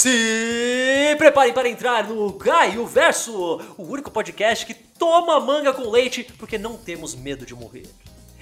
Se preparem para entrar no Gaio Verso, o único podcast que toma manga com leite porque não temos medo de morrer.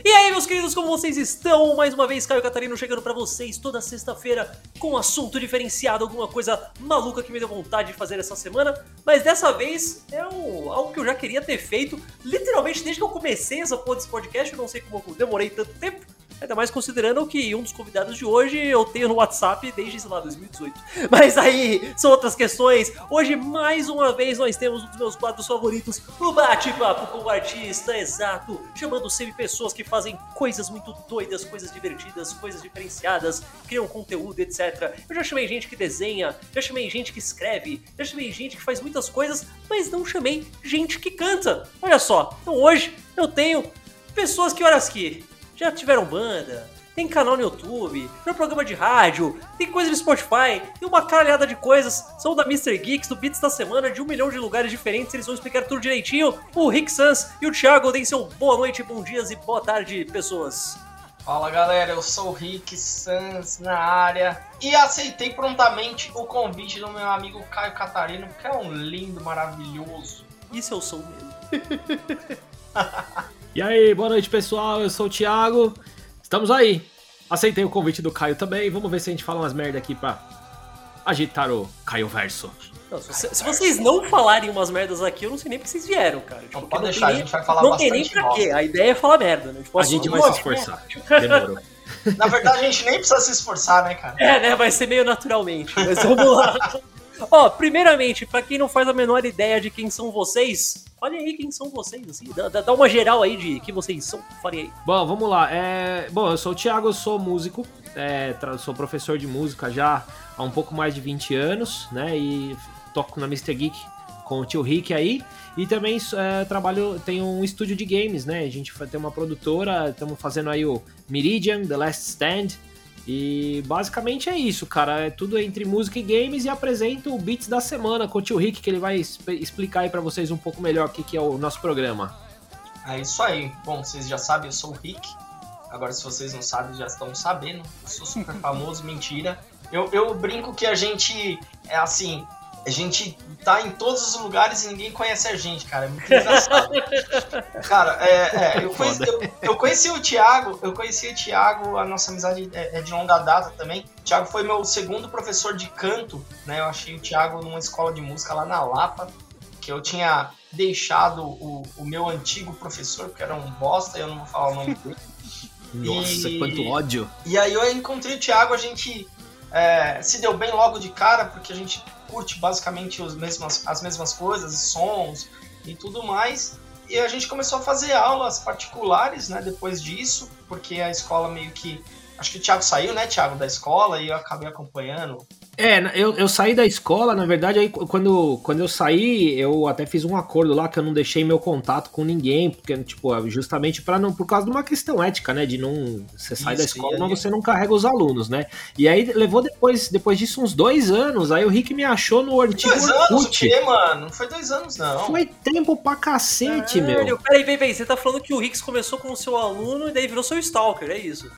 E aí, meus queridos, como vocês estão? Mais uma vez, Caio Catarino chegando para vocês toda sexta-feira com um assunto diferenciado, alguma coisa maluca que me deu vontade de fazer essa semana. Mas dessa vez é um, algo que eu já queria ter feito, literalmente desde que eu comecei essa porra desse podcast. Eu não sei como eu demorei tanto tempo. Ainda mais considerando que um dos convidados de hoje eu tenho no WhatsApp desde, sei lá, 2018. Mas aí são outras questões. Hoje, mais uma vez, nós temos um dos meus quadros favoritos, o Bate-Papo com o Artista, exato. Chamando sempre pessoas que fazem coisas muito doidas, coisas divertidas, coisas diferenciadas, criam conteúdo, etc. Eu já chamei gente que desenha, já chamei gente que escreve, já chamei gente que faz muitas coisas, mas não chamei gente que canta. Olha só, então hoje eu tenho pessoas que horas que já tiveram banda, tem canal no YouTube, tem um programa de rádio, tem coisa no Spotify, tem uma caralhada de coisas. São da Mr. Geeks, do Beats da Semana, de um milhão de lugares diferentes, eles vão explicar tudo direitinho. O Rick Sans e o Thiago deem seu boa noite, bom dias e boa tarde, pessoas. Fala galera, eu sou o Rick Sans na área e aceitei prontamente o convite do meu amigo Caio Catarino, que é um lindo, maravilhoso. Isso eu sou mesmo. E aí, boa noite pessoal, eu sou o Thiago. Estamos aí. Aceitei o convite do Caio também. Vamos ver se a gente fala umas merda aqui pra agitar o Caio Verso. Não, se, se, vocês não falarem umas merdas aqui, eu não sei nem porque vocês vieram, cara. Tipo, não pode deixar, nem, a gente vai falar não bastante. Não tem nem pra quê. A ideia é falar merda, né? Tipo, a gente vai se esforçar. Demorou. Na verdade, a gente nem precisa se esforçar, né, cara? É, né? Vai ser meio naturalmente. Mas vamos lá. Ó, primeiramente, para quem não faz a menor ideia de quem são vocês, Fale aí quem são vocês, assim. Dá, dá uma geral aí de quem vocês são. Fale aí. Bom, vamos lá. É... Bom, eu sou o Thiago, eu sou músico. É... Sou professor de música já há um pouco mais de 20 anos, né? E toco na Mr. Geek com o tio Rick aí. E também é, trabalho, tenho um estúdio de games, né? A gente tem uma produtora, estamos fazendo aí o Meridian, The Last Stand. E basicamente é isso, cara. É tudo entre música e games e apresento o Beats da semana com o tio Rick, que ele vai explicar aí para vocês um pouco melhor o que, que é o nosso programa. É isso aí. Bom, vocês já sabem, eu sou o Rick. Agora, se vocês não sabem, já estão sabendo. Eu sou super famoso, mentira. Eu, eu brinco que a gente é assim, a gente tá em todos os lugares e ninguém conhece a gente, cara. É muito engraçado. cara, é, é eu, conheci, eu, eu, conheci o Thiago, eu conheci o Thiago, a nossa amizade é, é, de longa data também. O Thiago foi meu segundo professor de canto, né? Eu achei o Thiago numa escola de música lá na Lapa, que eu tinha deixado o, o meu antigo professor, porque era um bosta, eu não vou falar o nome dele. Nossa, e, quanto ódio. E aí eu encontrei o Thiago, a gente é, se deu bem logo de cara, porque a gente curte basicamente os mesmas, as mesmas coisas, sons e tudo mais. E a gente começou a fazer aulas particulares, né, depois disso, porque a escola meio que. Acho que o Thiago saiu, né, Thiago, da escola, e eu acabei acompanhando é, eu, eu saí da escola, na verdade, aí quando, quando eu saí, eu até fiz um acordo lá que eu não deixei meu contato com ninguém, porque, tipo, justamente para não, por causa de uma questão ética, né? De não. Você sai Isso, da escola, mas você não carrega os alunos, né? E aí levou depois, depois disso uns dois anos, aí o Rick me achou no antigo Dois Orkut. anos o quê, mano? Não foi dois anos, não. Foi tempo pra cacete, é, meu. Peraí, peraí, peraí. Você tá falando que o Rick começou como seu aluno e daí virou seu stalker, é isso?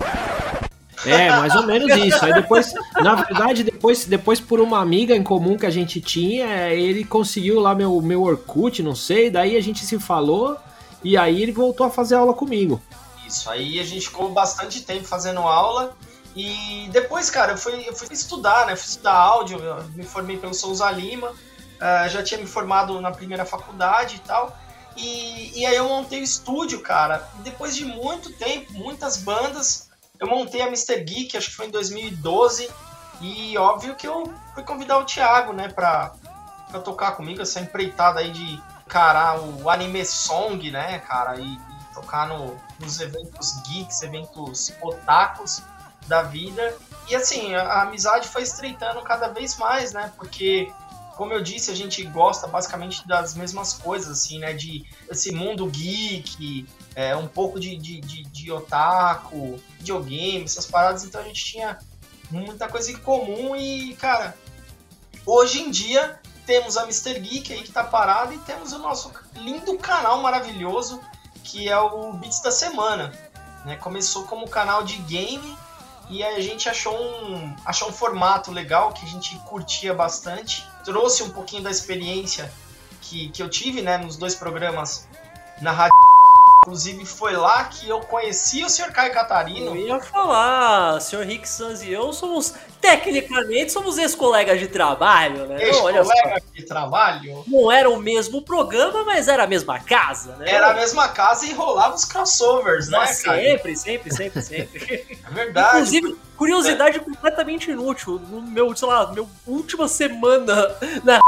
É, mais ou menos isso. Aí depois, na verdade, depois, depois por uma amiga em comum que a gente tinha, ele conseguiu lá meu, meu Orkut, não sei, daí a gente se falou e aí ele voltou a fazer aula comigo. Isso, aí a gente ficou bastante tempo fazendo aula e depois, cara, eu fui, eu fui estudar, né? Fui estudar áudio, me formei pelo Souza Lima, uh, já tinha me formado na primeira faculdade e tal. E, e aí eu montei o estúdio, cara. Depois de muito tempo, muitas bandas, eu montei a Mr. Geek, acho que foi em 2012, e óbvio que eu fui convidar o Thiago, né, pra, pra tocar comigo, essa empreitada aí de encarar o anime song, né, cara, e, e tocar no, nos eventos geeks, eventos otakus da vida. E assim, a, a amizade foi estreitando cada vez mais, né, porque como eu disse, a gente gosta basicamente das mesmas coisas, assim, né? De esse mundo geek, é, um pouco de, de, de, de otaku, videogame, essas paradas. Então a gente tinha muita coisa em comum e, cara, hoje em dia temos a Mr. Geek aí que tá parada e temos o nosso lindo canal maravilhoso que é o Beats da Semana. Né? Começou como canal de game E a gente achou um, achou um formato legal que a gente curtia bastante. Trouxe um pouquinho da experiência que, que eu tive né, nos dois programas na rádio. Inclusive foi lá que eu conheci o Sr. Caio Catarino. Eu ia falar, Sr. Rick Sanz e eu somos, tecnicamente, somos ex-colegas de trabalho, né? Ex-colegas de trabalho? Não era o mesmo programa, mas era a mesma casa, né? Era a mesma casa e rolava os crossovers, né, Nossa, cara? Sempre, sempre, sempre, sempre. É verdade. Inclusive, curiosidade completamente inútil. No meu, sei lá, meu última semana na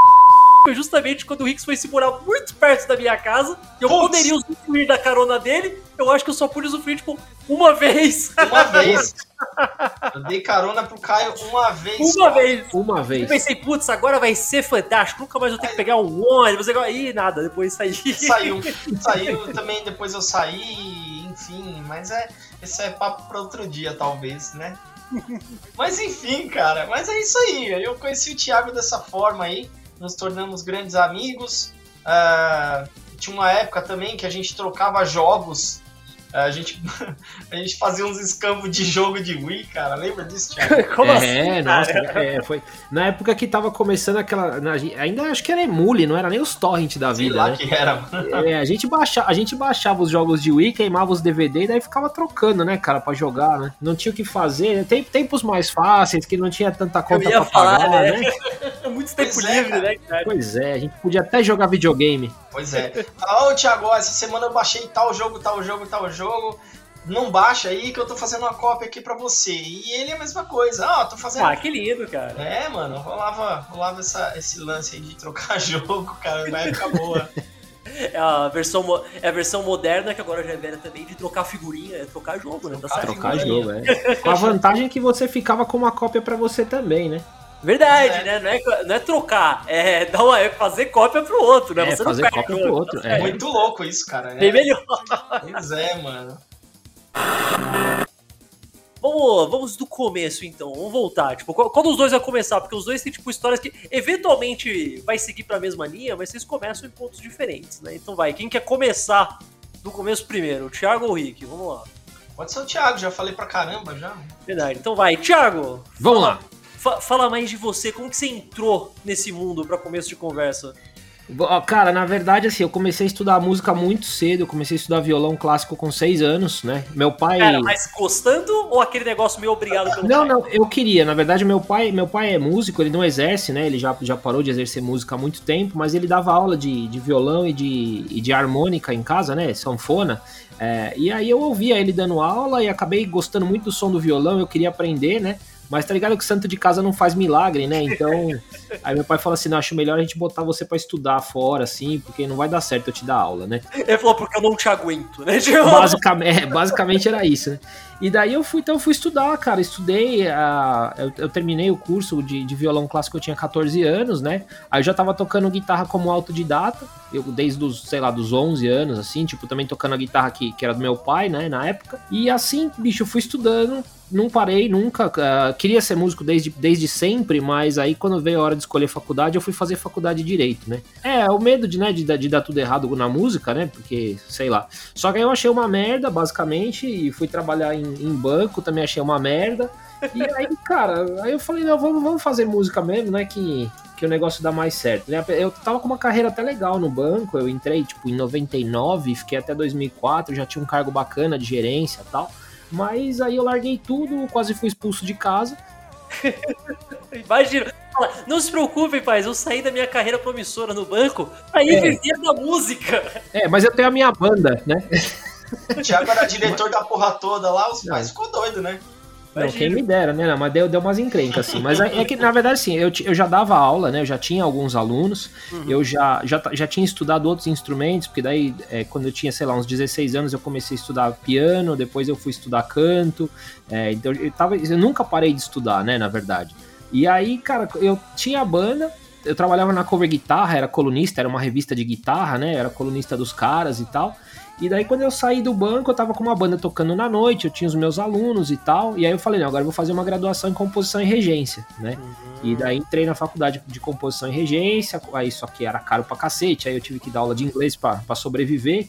foi justamente quando o Hicks foi se morar muito perto da minha casa. E eu poderia usufruir da carona dele. Eu acho que eu só pude usufruir, tipo, uma vez. Uma vez. eu dei carona pro Caio uma vez. Uma só. vez. Uma vez. Eu pensei, putz, agora vai ser fantástico. Nunca mais vou ter que pegar um ônibus. Ih, nada, depois saí. Saiu. Saiu também, depois eu saí, enfim. Mas é. Esse é papo para outro dia, talvez, né? Mas enfim, cara. Mas é isso aí. Eu conheci o Thiago dessa forma aí nos tornamos grandes amigos. Uh, tinha uma época também que a gente trocava jogos. A, gente, a gente fazia uns escambos de jogo de Wii, cara. Lembra disso, Thiago? Como é, assim? Nossa, é, foi. Na época que tava começando aquela. Na, ainda acho que era emule, não era nem os torrent da vida. Sei lá né? que era, mano. É, a, gente baixa, a gente baixava os jogos de Wii, queimava os DVD e daí ficava trocando, né, cara, pra jogar, né? Não tinha o que fazer. Tem tempos mais fáceis, que não tinha tanta conta pra falar, pagar, né? né? muito tempo pois é, livre, é, né, cara? Pois é, a gente podia até jogar videogame. Pois é. Ô, oh, Thiago, essa semana eu baixei tal jogo, tal jogo, tal jogo. Não baixa aí que eu tô fazendo uma cópia aqui pra você. E ele é a mesma coisa. Ah, tô fazendo. Ah, que lindo, cara. É, mano, rolava, rolava essa, esse lance aí de trocar jogo, cara, na época boa. É a, versão, é a versão moderna que agora já é velha também de trocar figurinha, é trocar jogo, né? Trocar, trocar jogo, é. Com a vantagem que você ficava com uma cópia para você também, né? Verdade, é. né? Não é, não é trocar, é, dar uma, é fazer cópia pro outro, né? É, Você fazer cópia pro outro. É. Muito louco isso, cara. Bem melhor. Pois é, mano. Vamos, vamos do começo, então. Vamos voltar. Tipo, quando os dois vai começar? Porque os dois têm, tipo, histórias que eventualmente vai seguir pra mesma linha, mas vocês começam em pontos diferentes, né? Então vai, quem quer começar do começo primeiro? O Thiago ou o Rick? Vamos lá. Pode ser o Thiago, já falei pra caramba já. Verdade. Então vai, Thiago. Vamos lá. Fala mais de você, como que você entrou nesse mundo para começo de conversa? Cara, na verdade, assim, eu comecei a estudar música muito cedo. Eu comecei a estudar violão clássico com seis anos, né? Meu pai. Cara, mas gostando ou aquele negócio meio obrigado pelo Não, pai? não, eu queria. Na verdade, meu pai, meu pai é músico, ele não exerce, né? Ele já, já parou de exercer música há muito tempo, mas ele dava aula de, de violão e de, e de harmônica em casa, né? Sanfona. É, e aí eu ouvia ele dando aula e acabei gostando muito do som do violão, eu queria aprender, né? Mas tá ligado que santo de casa não faz milagre, né? Então, aí meu pai fala assim: não, acho melhor a gente botar você para estudar fora, assim, porque não vai dar certo eu te dar aula, né? Ele falou, porque eu não te aguento, né? Basicamente, é, basicamente era isso, né? E daí eu fui, então eu fui estudar, cara. Estudei, uh, eu, eu, terminei o curso de, de, violão clássico, eu tinha 14 anos, né? Aí eu já tava tocando guitarra como autodidata, eu desde os, sei lá, dos 11 anos, assim, tipo, também tocando a guitarra que, que era do meu pai, né, na época. E assim, bicho, eu fui estudando, não parei nunca. Uh, queria ser músico desde, desde sempre, mas aí quando veio a hora de escolher faculdade, eu fui fazer faculdade de direito, né? É, o medo de, né, de, de dar tudo errado na música, né? Porque, sei lá. Só que aí eu achei uma merda, basicamente, e fui trabalhar em em banco, também achei uma merda. E aí, cara, aí eu falei, não, vamos, vamos fazer música mesmo, né? Que, que o negócio dá mais certo. Né? Eu tava com uma carreira até legal no banco, eu entrei, tipo, em 99, fiquei até 2004, já tinha um cargo bacana de gerência e tal. Mas aí eu larguei tudo, quase fui expulso de casa. Imagina. Não se preocupem, pais, eu saí da minha carreira promissora no banco pra ir é. viver da música. É, mas eu tenho a minha banda, né? O Thiago era diretor da porra toda lá, os pais ficou doido, né? Não, quem me dera, né? Não, mas deu, deu umas encrencas, assim. Mas é, é que, na verdade, assim, eu, eu já dava aula, né? Eu já tinha alguns alunos, uhum. eu já, já, já tinha estudado outros instrumentos, porque daí, é, quando eu tinha, sei lá, uns 16 anos, eu comecei a estudar piano, depois eu fui estudar canto. É, então, eu, tava, eu nunca parei de estudar, né? Na verdade. E aí, cara, eu tinha a banda, eu trabalhava na cover guitarra, era colunista, era uma revista de guitarra, né? Era colunista dos caras e tal. E daí, quando eu saí do banco, eu tava com uma banda tocando na noite, eu tinha os meus alunos e tal. E aí eu falei, não, agora eu vou fazer uma graduação em composição e regência, né? Uhum. E daí entrei na faculdade de composição e regência, aí só que era caro pra cacete, aí eu tive que dar aula de inglês para sobreviver.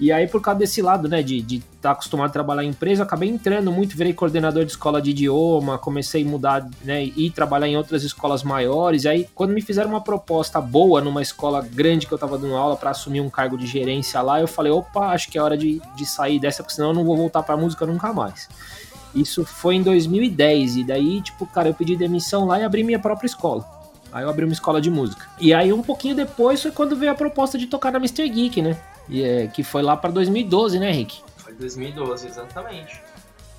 E aí, por causa desse lado, né, de estar tá acostumado a trabalhar em empresa, eu acabei entrando muito, virei coordenador de escola de idioma, comecei a mudar, né, e trabalhar em outras escolas maiores. E aí, quando me fizeram uma proposta boa numa escola grande que eu tava dando aula para assumir um cargo de gerência lá, eu falei, opa, acho que é hora de, de sair dessa, porque senão eu não vou voltar pra música nunca mais. Isso foi em 2010, e daí, tipo, cara, eu pedi demissão lá e abri minha própria escola. Aí eu abri uma escola de música. E aí, um pouquinho depois, foi quando veio a proposta de tocar na Mr. Geek, né? E, é, que foi lá para 2012, né, Rick? Foi 2012, exatamente.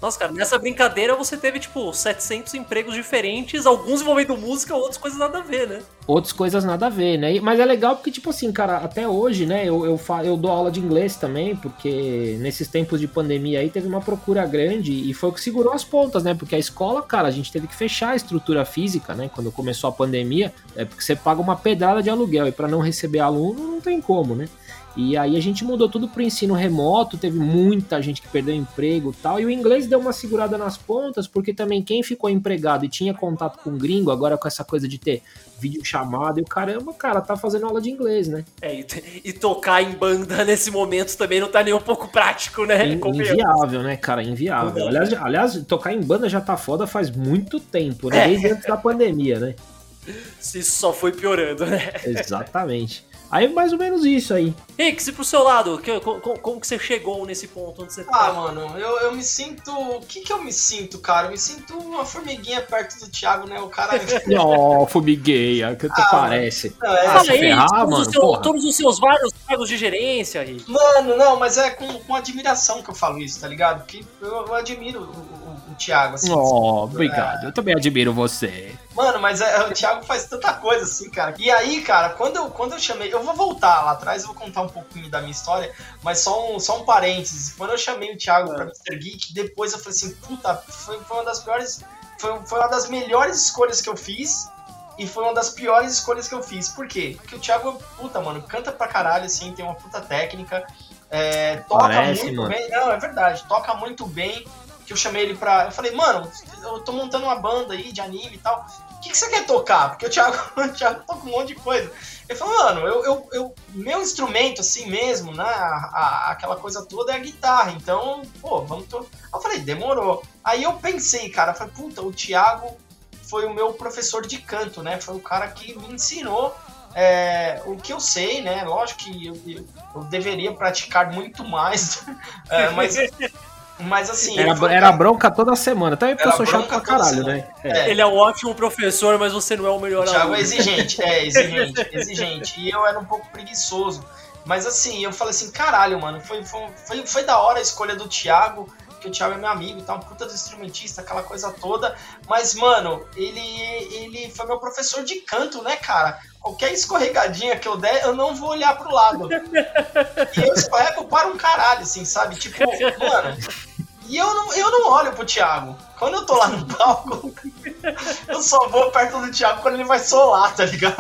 Nossa, cara, nessa brincadeira você teve, tipo, 700 empregos diferentes, alguns envolvendo música, outras coisas nada a ver, né? Outras coisas nada a ver, né? Mas é legal porque, tipo assim, cara, até hoje, né, eu, eu, fa eu dou aula de inglês também, porque nesses tempos de pandemia aí teve uma procura grande e foi o que segurou as pontas, né? Porque a escola, cara, a gente teve que fechar a estrutura física, né? Quando começou a pandemia, é porque você paga uma pedrada de aluguel e para não receber aluno não tem como, né? E aí a gente mudou tudo para o ensino remoto, teve muita gente que perdeu emprego e tal, e o inglês deu uma segurada nas pontas, porque também quem ficou empregado e tinha contato com gringo, agora com essa coisa de ter vídeo chamado, e o caramba, cara, tá fazendo aula de inglês, né? É, e, e tocar em banda nesse momento também não tá nem um pouco prático, né? In, inviável, né, cara? Inviável. Aliás, aliás, tocar em banda já tá foda faz muito tempo, né? Desde é. antes da pandemia, né? Isso só foi piorando, né? Exatamente. Aí mais ou menos isso aí. Rick, se pro seu lado, que, como, como, que você chegou nesse ponto onde você tá? Ah, mano, eu, eu me sinto. O que que eu me sinto, cara? Eu me sinto uma formiguinha perto do Thiago, né? O cara. Ó, oh, formigueia, que tu ah, parece. Não, é, ah, ferrar, todos, mano, os seu, todos os seus vários cargos de gerência, Rick. Mano, não, mas é com, com admiração que eu falo isso, tá ligado? Porque eu, eu admiro o, o, o Thiago, assim. Oh, assim, obrigado. É... Eu também admiro você. Mano, mas é, o Thiago faz tanta coisa assim, cara. E aí, cara, quando eu, quando eu chamei. Eu vou voltar lá atrás, eu vou contar um pouquinho da minha história, mas só um, só um parênteses. Quando eu chamei o Thiago é. pra Mr. Geek, depois eu falei assim, puta, foi, foi uma das piores. Foi, foi uma das melhores escolhas que eu fiz. E foi uma das piores escolhas que eu fiz. Por quê? Porque o Thiago, puta, mano, canta pra caralho, assim, tem uma puta técnica. É, toca Parece, muito mano. bem. Não, é verdade, toca muito bem que eu chamei ele pra. Eu falei, mano, eu tô montando uma banda aí de anime e tal. O que, que você quer tocar? Porque o Thiago, o Thiago toca um monte de coisa. Ele falou, mano, eu, eu, eu meu instrumento assim mesmo, né? A, a, aquela coisa toda é a guitarra. Então, pô, vamos. To... Eu falei, demorou. Aí eu pensei, cara, falei, puta, o Thiago foi o meu professor de canto, né? Foi o cara que me ensinou é, o que eu sei, né? Lógico que eu, eu, eu deveria praticar muito mais, é, mas mas assim. Era, foi... era bronca toda semana. Também porque eu sou chato pra caralho, né? É. Ele é um ótimo professor, mas você não é o melhor o Thiago é exigente, é, exigente, exigente. E eu era um pouco preguiçoso. Mas assim, eu falei assim, caralho, mano, foi, foi, foi, foi da hora a escolha do Thiago, que o Thiago é meu amigo, tá um puta do instrumentista, aquela coisa toda. Mas, mano, ele, ele foi meu professor de canto, né, cara? Qualquer escorregadinha que eu der, eu não vou olhar pro lado. E eu escorrego para um caralho, assim, sabe? Tipo, mano. E eu não, eu não olho pro Thiago. Quando eu tô lá no palco, eu só vou perto do Thiago quando ele vai solar, tá ligado?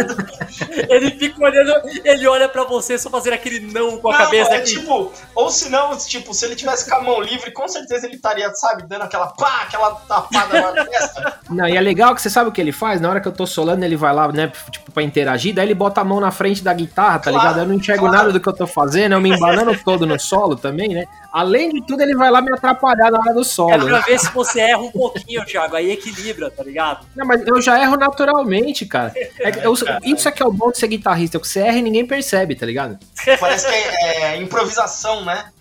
Ele fica olhando, ele olha pra você só fazer aquele não com a não, cabeça. É aqui. tipo, ou se não, tipo, se ele tivesse com a mão livre, com certeza ele estaria, sabe, dando aquela pá, aquela tapada na testa. Não, e é legal que você sabe o que ele faz? Na hora que eu tô solando, ele vai lá, né, tipo, pra interagir, daí ele bota a mão na frente da guitarra, tá claro, ligado? Eu não enxergo claro. nada do que eu tô fazendo, eu me embanando todo no solo também, né? Além de tudo, ele vai lá me atrapalhar na hora do solo. Quero pra ver se você erra um pouquinho, Thiago, aí equilibra, tá ligado? Não, mas eu já erro naturalmente, cara. É, eu, isso é que é o bom de ser guitarrista, que você erra e ninguém percebe, tá ligado? Parece que é, é improvisação, né?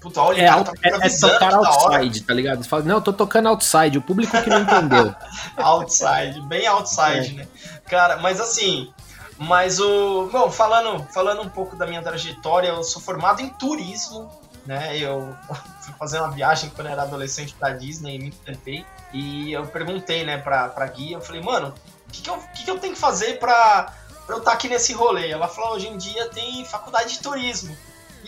Puta, olha, é, cara, tá é, é tocar outside, tá ligado? Você fala, não, eu tô tocando outside, o público que não entendeu. outside, bem outside, é. né? Cara, mas assim, mas o. Bom, falando, falando um pouco da minha trajetória, eu sou formado em turismo, né? Eu fui fazer uma viagem quando era adolescente pra Disney e me encantei. E eu perguntei, né, pra, pra guia, eu falei, mano, o que, que, eu, que, que eu tenho que fazer pra, pra eu estar tá aqui nesse rolê? Ela falou, hoje em dia tem faculdade de turismo.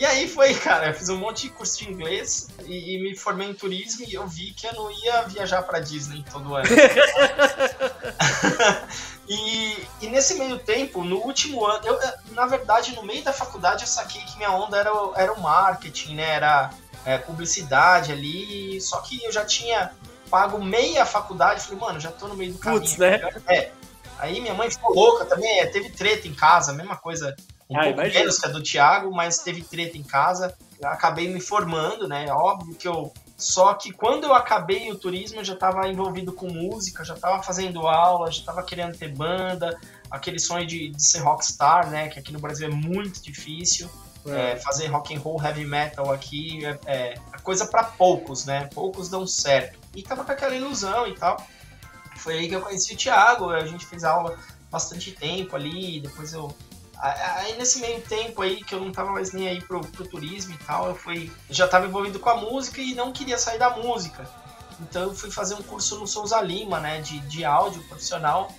E aí foi, cara, eu fiz um monte de curso de inglês e, e me formei em turismo e eu vi que eu não ia viajar para Disney todo ano. e, e, nesse meio tempo, no último ano, eu, na verdade, no meio da faculdade eu saquei que minha onda era, era o marketing, né? Era é, publicidade ali, só que eu já tinha pago meia faculdade, falei, mano, já tô no meio do caminho. Putz, né? É. Aí minha mãe ficou louca também, é, teve treta em casa, mesma coisa Um ah, pouco menos que a do Thiago, mas teve treta em casa. Eu acabei me formando, né? Óbvio que eu. Só que quando eu acabei o turismo, eu já estava envolvido com música, já estava fazendo aula, já estava querendo ter banda, aquele sonho de, de ser rockstar, né? Que aqui no Brasil é muito difícil. É. É, fazer rock and roll, heavy metal aqui é, é coisa para poucos, né? Poucos dão certo. E tava com aquela ilusão e tal. Foi aí que eu conheci o Thiago, a gente fez aula bastante tempo ali, depois eu Aí nesse meio tempo aí que eu não tava mais nem aí pro, pro turismo e tal, eu fui. Já tava envolvido com a música e não queria sair da música. Então eu fui fazer um curso no Souza Lima, né? De, de áudio profissional.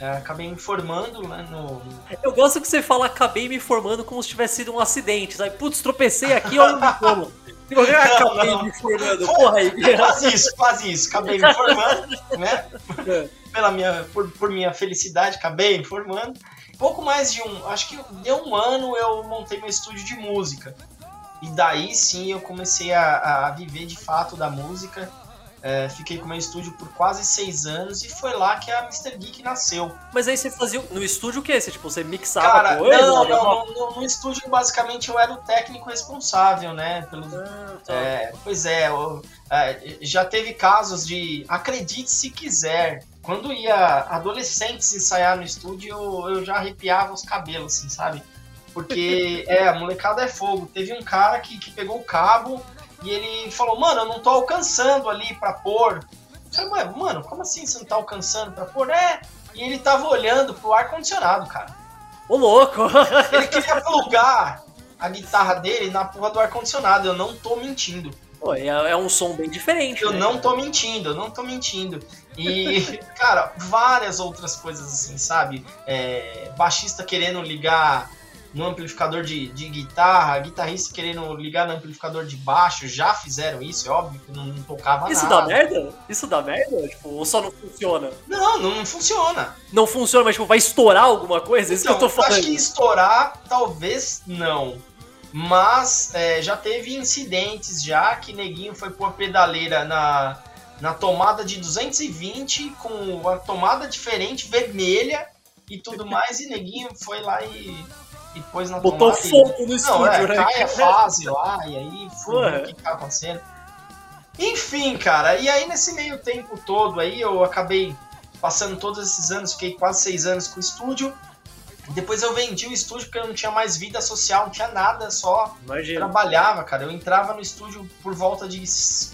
É, acabei me formando né, no. Eu gosto que você fala acabei me formando como se tivesse sido um acidente, sabe? Putz, tropecei aqui, olha o como. Eu acabei me formando, porra aí. Quase isso, quase isso. Acabei me formando, né? É. Pela minha, por, por minha felicidade, acabei me formando. Pouco mais de um, acho que deu um ano eu montei meu estúdio de música. E daí sim eu comecei a, a viver de fato da música. É, fiquei com meu estúdio por quase seis anos e foi lá que a Mr. Geek nasceu. Mas aí você fazia no estúdio o quê? Você, tipo, você mixava Cara, coisa? Não, não, no, no, no, estúdio basicamente eu era o técnico responsável, né? Pelo, ah, tá. é, pois é, eu, é, já teve casos de, acredite se quiser, quando ia adolescentes ensaiar no estúdio, eu, eu já arrepiava os cabelos, assim, sabe? Porque, é, a molecada é fogo. Teve um cara que, que pegou o cabo e ele falou, mano, eu não tô alcançando ali pra pôr. Eu falei, mano, como assim você não tá alcançando pra pôr? É, e ele tava olhando pro ar-condicionado, cara. Ô louco! Ele queria plugar a guitarra dele na porra do ar-condicionado, eu não tô mentindo. Pô, é, é, um som bem diferente. Eu né? não tô mentindo, eu não tô mentindo. E, cara, várias outras coisas assim, sabe? É, baixista querendo ligar no amplificador de, de guitarra, guitarrista querendo ligar no amplificador de baixo, já fizeram isso, é óbvio que não, não tocava isso nada. Isso dá merda? Isso dá merda? Tipo, ou só não funciona? Não, não, não funciona. Não funciona, mas tipo, vai estourar alguma coisa? Isso então, que eu tô então, falando. Acho que estourar, talvez não. Mas é, já teve incidentes já que neguinho foi pôr pedaleira na, na tomada de 220 com a tomada diferente, vermelha e tudo mais, e neguinho foi lá e, e pôs na Botou tomada. Botou fogo no estúdio, é, né? Cai a fase lá, e aí foi o que tá acontecendo. Enfim, cara, e aí nesse meio tempo todo aí eu acabei passando todos esses anos, fiquei quase seis anos com o estúdio. Depois eu vendi o estúdio porque eu não tinha mais vida social, não tinha nada, só Imagina. trabalhava, cara. Eu entrava no estúdio por volta de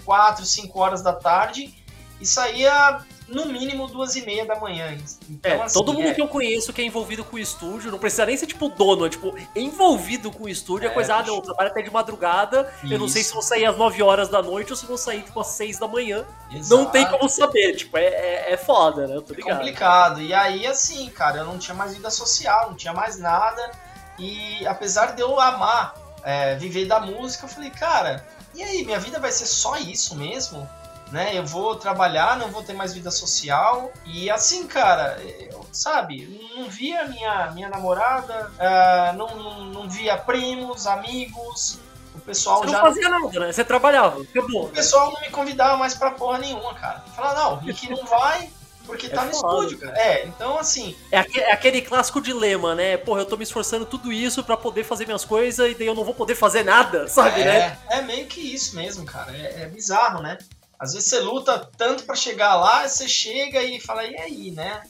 4, 5 horas da tarde e saía no mínimo duas e meia da manhã. Então, é, assim, todo mundo é... que eu conheço que é envolvido com o estúdio, não precisa nem ser tipo dono, é tipo envolvido com o estúdio, é, é coisa, ah, não, eu trabalho até de madrugada, Isso. eu não sei se vou sair às 9 horas da noite ou se vou sair tipo às 6 da manhã. Exato. Não tem como saber, tipo, é, é, é foda, né? Eu tô ligado. É complicado. E aí, assim, cara, eu não tinha mais vida social, não tinha mais nada. E apesar de eu amar é, viver da música, eu falei, cara, e aí, minha vida vai ser só isso mesmo? Né? Eu vou trabalhar, não vou ter mais vida social. E assim, cara, eu, sabe, não via minha, minha namorada, uh, não, não, não, via primos, amigos. O pessoal Você já. não fazia nada, né? Você trabalhava. Acabou, o pessoal não me convidava mais pra porra nenhuma, cara. Fala, não, o Rick não vai. Porque é tá no estúdio, cara. É, então assim. É aquele, é aquele, clássico dilema, né? Porra, eu tô me esforçando tudo isso para poder fazer minhas coisas e daí eu não vou poder fazer nada, sabe, é, né? É meio que isso mesmo, cara. É, é bizarro, né? Às vezes você luta tanto para chegar lá, você chega e fala, e aí, né?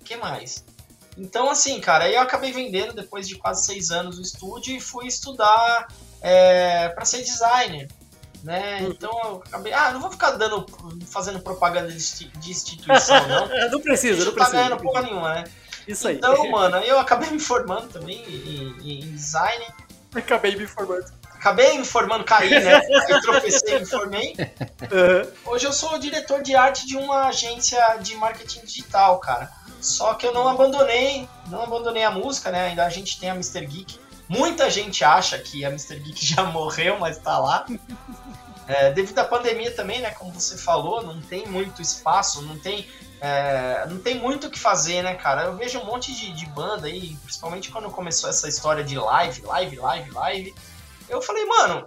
O que mais? Então, assim, cara, aí eu acabei vendendo depois de quase seis anos o estúdio e fui estudar é, para ser designer. Né? Hum. Então eu acabei. Ah, não vou ficar dando, fazendo propaganda de instituição, não. não precisa, não, não tá ganhando porra nenhuma, né? Isso aí. Então, mano, eu acabei me formando também em, em design. Acabei me formando acabei me formando, caí, né? Eu tropecei e me formei. Uhum. Hoje eu sou diretor de arte de uma agência de marketing digital, cara. Só que eu não abandonei, não abandonei a música, né? Ainda a gente tem a Mr. Geek. Muita gente acha que a Mr. Geek já morreu, mas tá lá. É, devido à pandemia também, né? Como você falou, não tem muito espaço, não tem, é, não tem muito o que fazer, né, cara? Eu vejo um monte de, de banda aí, principalmente quando começou essa história de live, live, live, live. Eu falei, mano,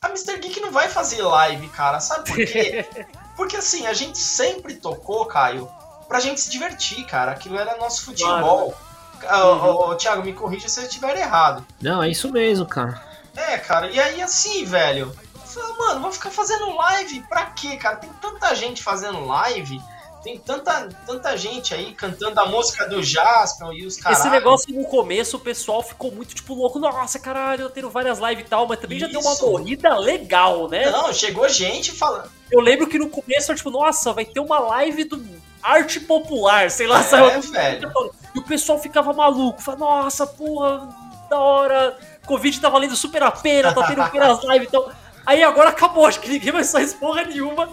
a Mr. Geek não vai fazer live, cara. Sabe por quê? Porque assim, a gente sempre tocou, Caio, pra gente se divertir, cara. Aquilo era nosso futebol. Claro. Uhum. Ô, Thiago, me corrija se eu estiver errado. Não, é isso mesmo, cara. É, cara, e aí assim, velho. Eu mano, vou ficar fazendo live pra quê, cara? Tem tanta gente fazendo live tem tanta, tanta gente aí cantando a música do Jasper e os caras. Esse negócio no começo, o pessoal ficou muito tipo louco. Nossa, caralho, eu tenho várias lives e tal, mas também Isso. já deu uma corrida legal, né? Não, chegou gente falando. Eu lembro que no começo eu, tipo, nossa, vai ter uma live do arte popular, sei lá, é, sabe? velho. E o pessoal ficava maluco, falava, nossa, porra, da hora. Covid tá valendo super a pena, tá tendo várias lives e então... tal. Aí agora acabou, acho que ninguém mais faz porra nenhuma.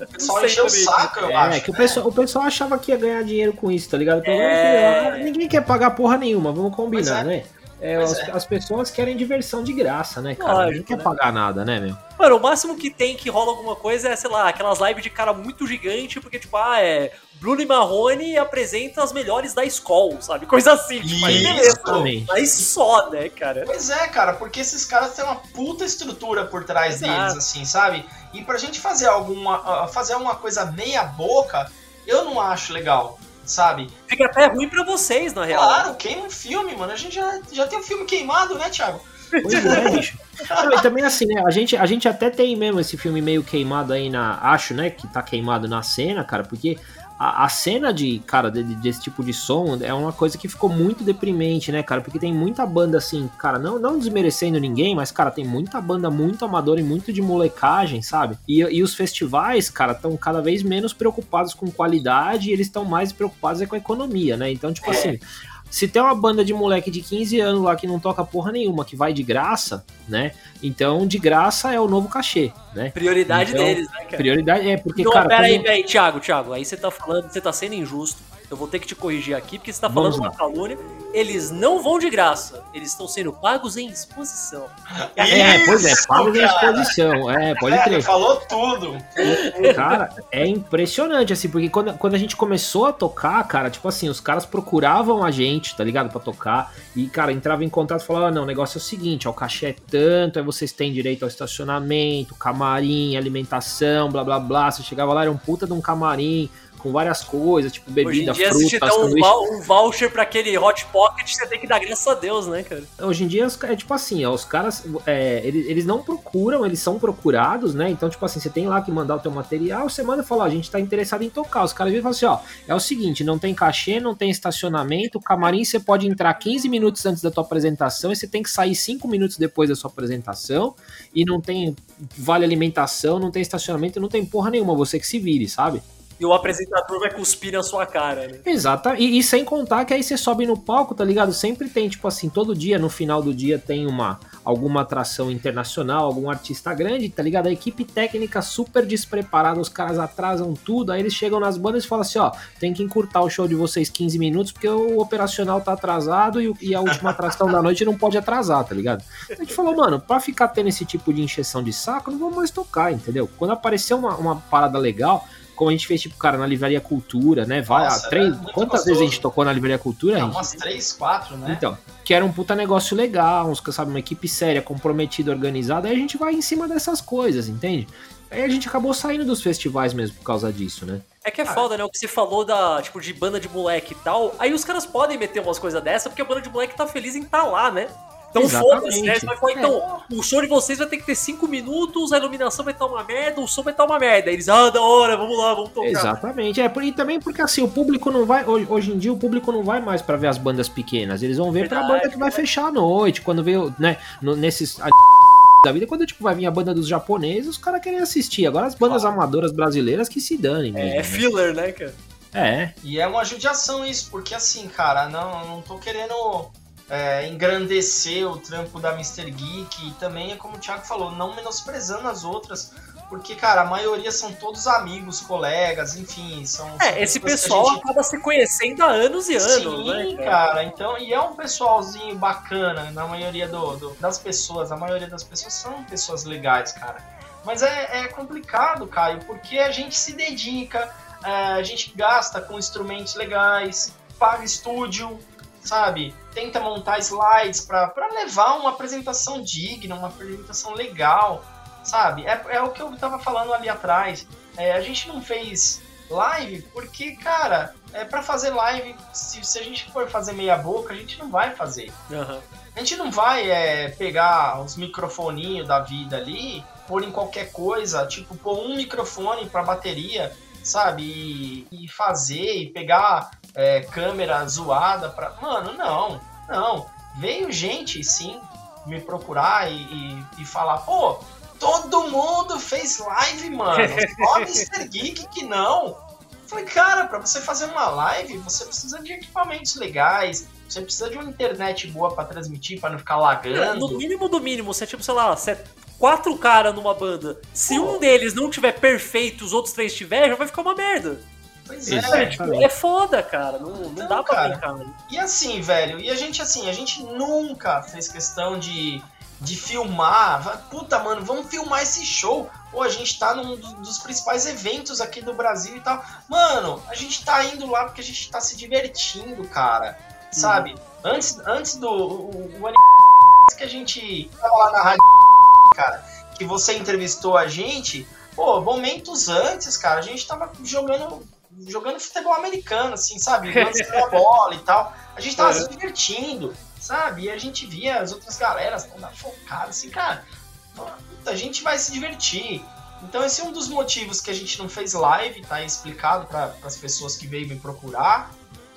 O pessoal encheu o saco, eu é, acho. É, que o pessoal, o pessoal achava que ia ganhar dinheiro com isso, tá ligado? O problema é... que ninguém quer pagar porra nenhuma, vamos combinar, é. né? É, as, é. as, pessoas querem diversão de graça, né, cara? Lógico, Ninguém quer né? pagar nada, né, meu? Mano, o máximo que tem que rola alguma coisa é, sei lá, aquelas lives de cara muito gigante, porque, tipo, ah, é. Bruno e Marrone apresenta as melhores da escola, sabe? Coisa assim, tipo, aí beleza. Mas só, né, cara? Pois é, cara, porque esses caras têm uma puta estrutura por trás Exato. deles, assim, sabe? E pra gente fazer alguma. fazer uma coisa meia boca, eu não acho legal sabe? Fica até ruim pra vocês, na real. Claro, queima um filme, mano. A gente já, já tem um filme queimado, né, Thiago? Pois é, bicho. Não, e também assim, né? A gente, a gente até tem mesmo esse filme meio queimado aí na. Acho, né? Que tá queimado na cena, cara, porque a, a, cena de, cara, de, desse tipo de som é uma coisa que ficou muito deprimente, né, cara? Porque tem muita banda assim, cara, não, não desmerecendo ninguém, mas, cara, tem muita banda muito amadora e muito de molecagem, sabe? E, e os festivais, cara, estão cada vez menos preocupados com qualidade e eles estão mais preocupados é com a economia, né? Então, tipo é. assim, se tem uma banda de moleque de 15 anos lá que não toca porra nenhuma, que vai de graça, né? Então, de graça é o novo cachê, né? Prioridade então, deles, né, cara? Prioridade é porque, não, cara. Pera aí, pera aí, Thiago, Thiago, aí você tá falando, você tá sendo injusto. Eu vou ter que te corrigir aqui, porque você tá falando uma calúnia. Eles não vão de graça, eles estão sendo pagos em exposição. É, pois é, pagos em exposição. É, pode é, crer. falou tudo. Cara, é impressionante, assim, porque quando, quando a gente começou a tocar, cara, tipo assim, os caras procuravam a gente, tá ligado? Pra tocar. E, cara, entrava em contato e falava: ah, não, o negócio é o seguinte, ó, o cachê é tanto, aí vocês têm direito ao estacionamento, camarim, alimentação, blá blá blá. Você chegava lá, era um puta de um camarim com várias coisas, tipo bebida, Hoje em dia, fruta, se te dá um, um, voucher pra aquele Hot Pocket, você tem que dar graças a Deus, né, cara? Hoje em dia é tipo assim, ó, os caras, é, eles, eles não procuram, eles são procurados, né? Então, tipo assim, você tem lá que mandar o teu material, você manda e fala, ó, a gente tá interessado em tocar. Os caras vêm e falam assim, ó, é o seguinte, não tem cachê, não tem estacionamento, camarim você pode entrar 15 minutos antes da tua apresentação e você tem que sair 5 minutos depois da sua apresentação e não tem vale alimentação, não tem estacionamento, não tem porra nenhuma, você que se vire, sabe? E o apresentador vai cuspir na sua cara, né? Exato. E, e, sem contar que aí você sobe no palco, tá ligado? Sempre tem, tipo assim, todo dia, no final do dia, tem uma alguma atração internacional, algum artista grande, tá ligado? A equipe técnica super despreparada, os caras atrasam tudo, aí eles chegam nas bandas e falam assim, ó, tem que encurtar o show de vocês 15 minutos porque o operacional tá atrasado e, e a última atração da noite não pode atrasar, tá ligado? A gente falou, mano, pra ficar tendo esse tipo de encheção de saco, não vamos mais tocar, entendeu? Quando aparecer uma, uma parada legal, como a gente fez, tipo, cara, na Livraria Cultura, né? Vai, Nossa, três, quantas gostoso. vezes a gente tocou na Livraria Cultura? Não, umas três, quatro, né? Então, que era um puta negócio legal, uns, sabe, uma equipe séria, comprometida, organizada, aí a gente vai em cima dessas coisas, entende? Aí a gente acabou saindo dos festivais mesmo por causa disso, né? É que é foda, né? O que você falou da, tipo, de banda de moleque e tal. Aí os caras podem meter umas coisas dessa porque a banda de moleque tá feliz em estar tá lá, né? Então foda-se, né? Você vai falar, então, é. o show de vocês vai ter que ter 5 minutos, a iluminação vai estar uma merda, o som vai estar uma merda. Aí eles, ah, da hora, vamos lá, vamos tocar. Exatamente. É, e também porque assim, o público não vai. Hoje, hoje em dia o público não vai mais para ver as bandas pequenas. Eles vão ver Verdade, pra banda que vai fechar à noite, quando veio, né, no, nesses. da vida, quando tipo, vai vir a banda dos japoneses, os caras querem assistir. Agora as bandas claro. amadoras brasileiras que se danem. É, mesmo, é filler, né, cara? É. E é uma judiação isso, porque assim, cara, não, não tô querendo é, engrandecer o trampo da Mr. Geek e também é como o Thiago falou, não menosprezando as outras, porque, cara, a maioria são todos amigos, colegas, enfim, são. É, esse pessoal gente... acaba se conhecendo há anos e anos, Sim, né? Cara? cara, então, e é um pessoalzinho bacana, na maioria do, do, das pessoas, a maioria das pessoas são pessoas legais, cara. Mas é, é complicado, Caio, porque a gente se dedica, é, a gente gasta com instrumentos legais, paga estúdio, sabe? Tenta montar slides para levar uma apresentação digna, uma apresentação legal, sabe? É, é o que eu tava falando ali atrás. É, a gente não fez live porque, cara, é para fazer live, se, se, a gente for fazer meia boca, a gente não vai fazer. Uhum. A gente não vai é, pegar os microfoninhos da vida ali, pôr em qualquer coisa, tipo, pôr um microfone pra bateria, sabe? E, e fazer, e pegar é, câmera zoada pra. Mano, não, não. Veio gente, sim, me procurar e, e, e falar, pô, todo mundo fez live, mano. Só Mr. Geek que não. Falei, cara, para você fazer uma live, você precisa de equipamentos legais, você precisa de uma internet boa para transmitir, para não ficar lagando. No mínimo do mínimo, você é tipo, sei lá, você é quatro caras numa banda. Se Pô. um deles não tiver perfeito, os outros três tiver, já vai ficar uma merda. Pois é, tipo, é foda, cara. Não, não então, dá pra cara, brincar. Né? E assim, velho, e a gente assim, a gente nunca fez questão de de filmar. Puta, mano, vamos filmar esse show. Pô, a gente tá num dos principais eventos aqui do Brasil e tal. Mano, a gente tá indo lá porque a gente tá se divertindo, cara. Sabe? Hum. Antes, antes do. O, o, que a gente tava lá na rádio, cara, que você entrevistou a gente. Pô, momentos antes, cara, a gente tava jogando jogando futebol americano, assim, sabe? Lançando a bola e tal. A gente tava é. se divertindo sabe? E a gente via as outras galeras toda focadas, assim, cara, a gente vai se divertir. Então esse é um dos motivos que a gente não fez live, tá explicado para as pessoas que veio me procurar.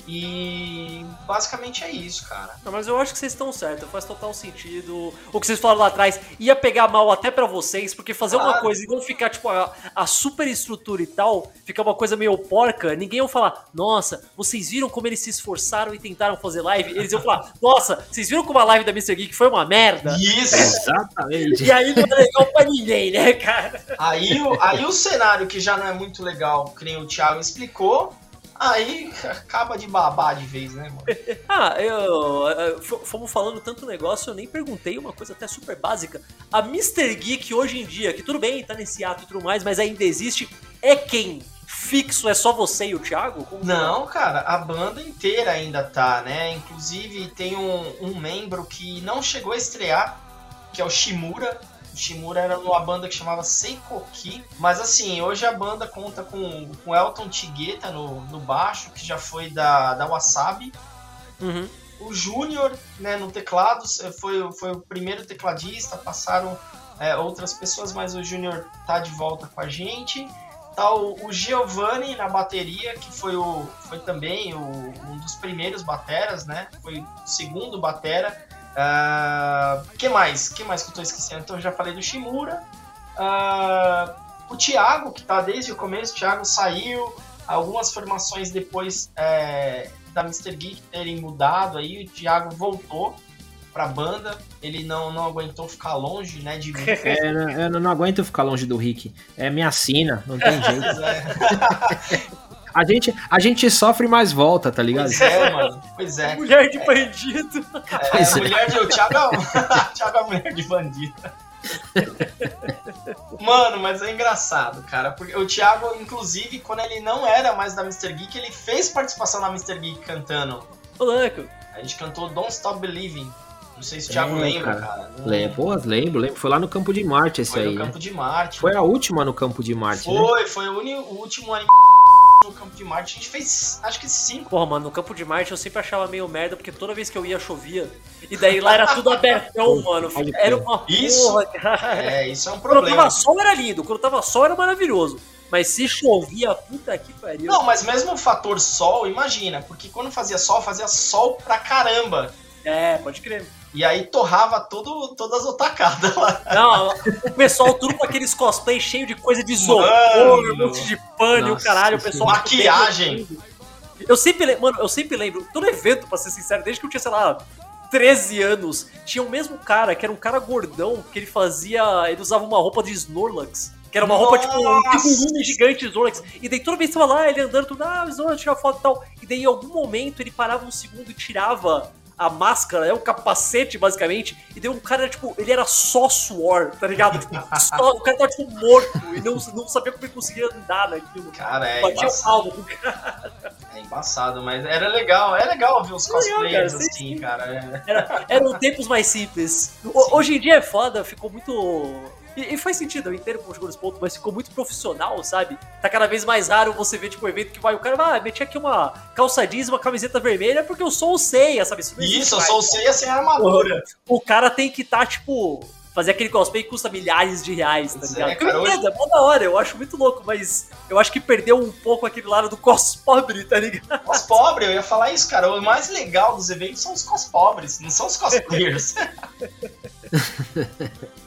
E basicamente é isso, cara. Não, mas eu acho que vocês estão certos, faz total sentido. O que vocês falaram lá atrás ia pegar mal até para vocês, porque fazer claro. uma coisa e não ficar, tipo, a, a super estrutura e tal, ficar uma coisa meio porca, ninguém ia falar, nossa, vocês viram como eles se esforçaram e tentaram fazer live? Eles iam falar, nossa, vocês viram como a live da Mr. Geek foi uma merda? Isso! Exatamente. E aí não é legal pra ninguém, né, cara? Aí, aí o cenário que já não é muito legal, que nem o Thiago explicou, Aí acaba de babar de vez, né, mano? ah, eu, fomos falando tanto negócio, eu nem perguntei uma coisa até super básica. A Mr. Geek hoje em dia, que tudo bem, tá nesse ato e tudo mais, mas ainda existe, é quem? Fixo é só você e o Thiago? Como Não, cara, a banda inteira ainda tá, né? Inclusive tem um, um membro que não chegou a estrear, que é o Shimura, o Shimura era numa banda que chamava Seikoki. Mas assim, hoje a banda conta com, com Elton Tigueta no, no baixo, que já foi da, da Wasabi. Uhum. O Júnior, né, no teclado, foi, foi o primeiro tecladista, passaram é, outras pessoas, mas o Júnior tá de volta com a gente. Tá o, o Giovanni na bateria, que foi, o, foi também o, um dos primeiros bateras, né? Foi o segundo batera. Uh, que mais? que mais que eu tô esquecendo? Então eu já falei do Shimura. Uh, o Thiago, que tá desde o começo, o Thiago saiu. Algumas formações depois é, da Mr. Geek terem mudado aí, o Thiago voltou pra banda. Ele não, não aguentou ficar longe, né, de mim. É, eu não, não aguento ficar longe do Rick. É minha sina, não tem jeito. A gente, a gente sofre mais volta, tá ligado? Pois é, mano. Pois é. Mulher de bandido. É, é. mulher de. O Thiago, é Thiago é mulher de bandido. Mano, mas é engraçado, cara. Porque o Thiago, inclusive, quando ele não era mais da Mr. Geek, ele fez participação na Mr. Geek cantando. Ô, louco. A gente cantou Don't Stop Believing. Não sei se o Thiago é, lembra, cara. cara. Lembro, pô, lembro, lembro. Foi lá no Campo de Marte esse foi aí. Foi no Campo de Marte. Foi a última no Campo de Marte, foi, né? Foi, foi o, o último anime no Campo de Marte. A gente fez, acho que cinco. Porra, mano, no Campo de Marte eu sempre achava meio merda, porque toda vez que eu ia chovia. E daí lá era tudo abertão, mano. Era uma isso, porra, cara. É, isso é um problema. Quando tava sol era lindo, quando tava sol era maravilhoso. Mas se chovia, puta que pariu. Não, mas mesmo o fator sol, imagina, porque quando fazia sol, fazia sol pra caramba. É, pode crer. E aí torrava tudo, todas as otacadas lá. Não, o pessoal tudo com aqueles cosplay cheio de coisa de isopor, um monte de pano e o caralho, o pessoal. Maquiagem. Eu sempre, mano, eu sempre lembro, todo evento, pra ser sincero, desde que eu tinha, sei lá, 13 anos, tinha o mesmo cara, que era um cara gordão, que ele fazia. Ele usava uma roupa de Snorlax. Que era uma roupa, tipo, tipo um gigante Snorlax. E daí toda vez que tava lá, ele andando, tudo, ah, Snorlax, tirar foto e tal. E daí em algum momento ele parava um segundo e tirava a máscara, é o capacete, basicamente, e deu um cara, tipo, ele era só suor, tá ligado? Tipo, só, o cara tava, tipo, morto e não, não sabia como ele conseguia andar naquilo. Cara, é Batia embaçado. O cara. É embaçado, mas era legal, é legal ver os cosplayers cara, assim, sim. cara. É. Era, eram tempos mais simples. Hoje em dia é foda, ficou muito E, e faz sentido, eu entendo como chegou nesse ponto, mas ficou muito profissional, sabe? Tá cada vez mais raro você ver, tipo, um evento que vai, o cara vai, ah, meti aqui uma calça jeans, uma camiseta vermelha, porque eu sou o Seiya, sabe? Isso, Isso eu sou o Seiya sem armadura. O, o cara tem que estar, tá, tipo, fazer aquele cosplay que custa milhares de reais, tá ligado? É, cara, hoje... é mó da hora, eu acho muito louco, mas eu acho que perdeu um pouco aquele lado do cos pobre, tá ligado? Cos pobre, eu ia falar isso, cara. O mais legal dos eventos são os cos pobres, não são os cosplayers.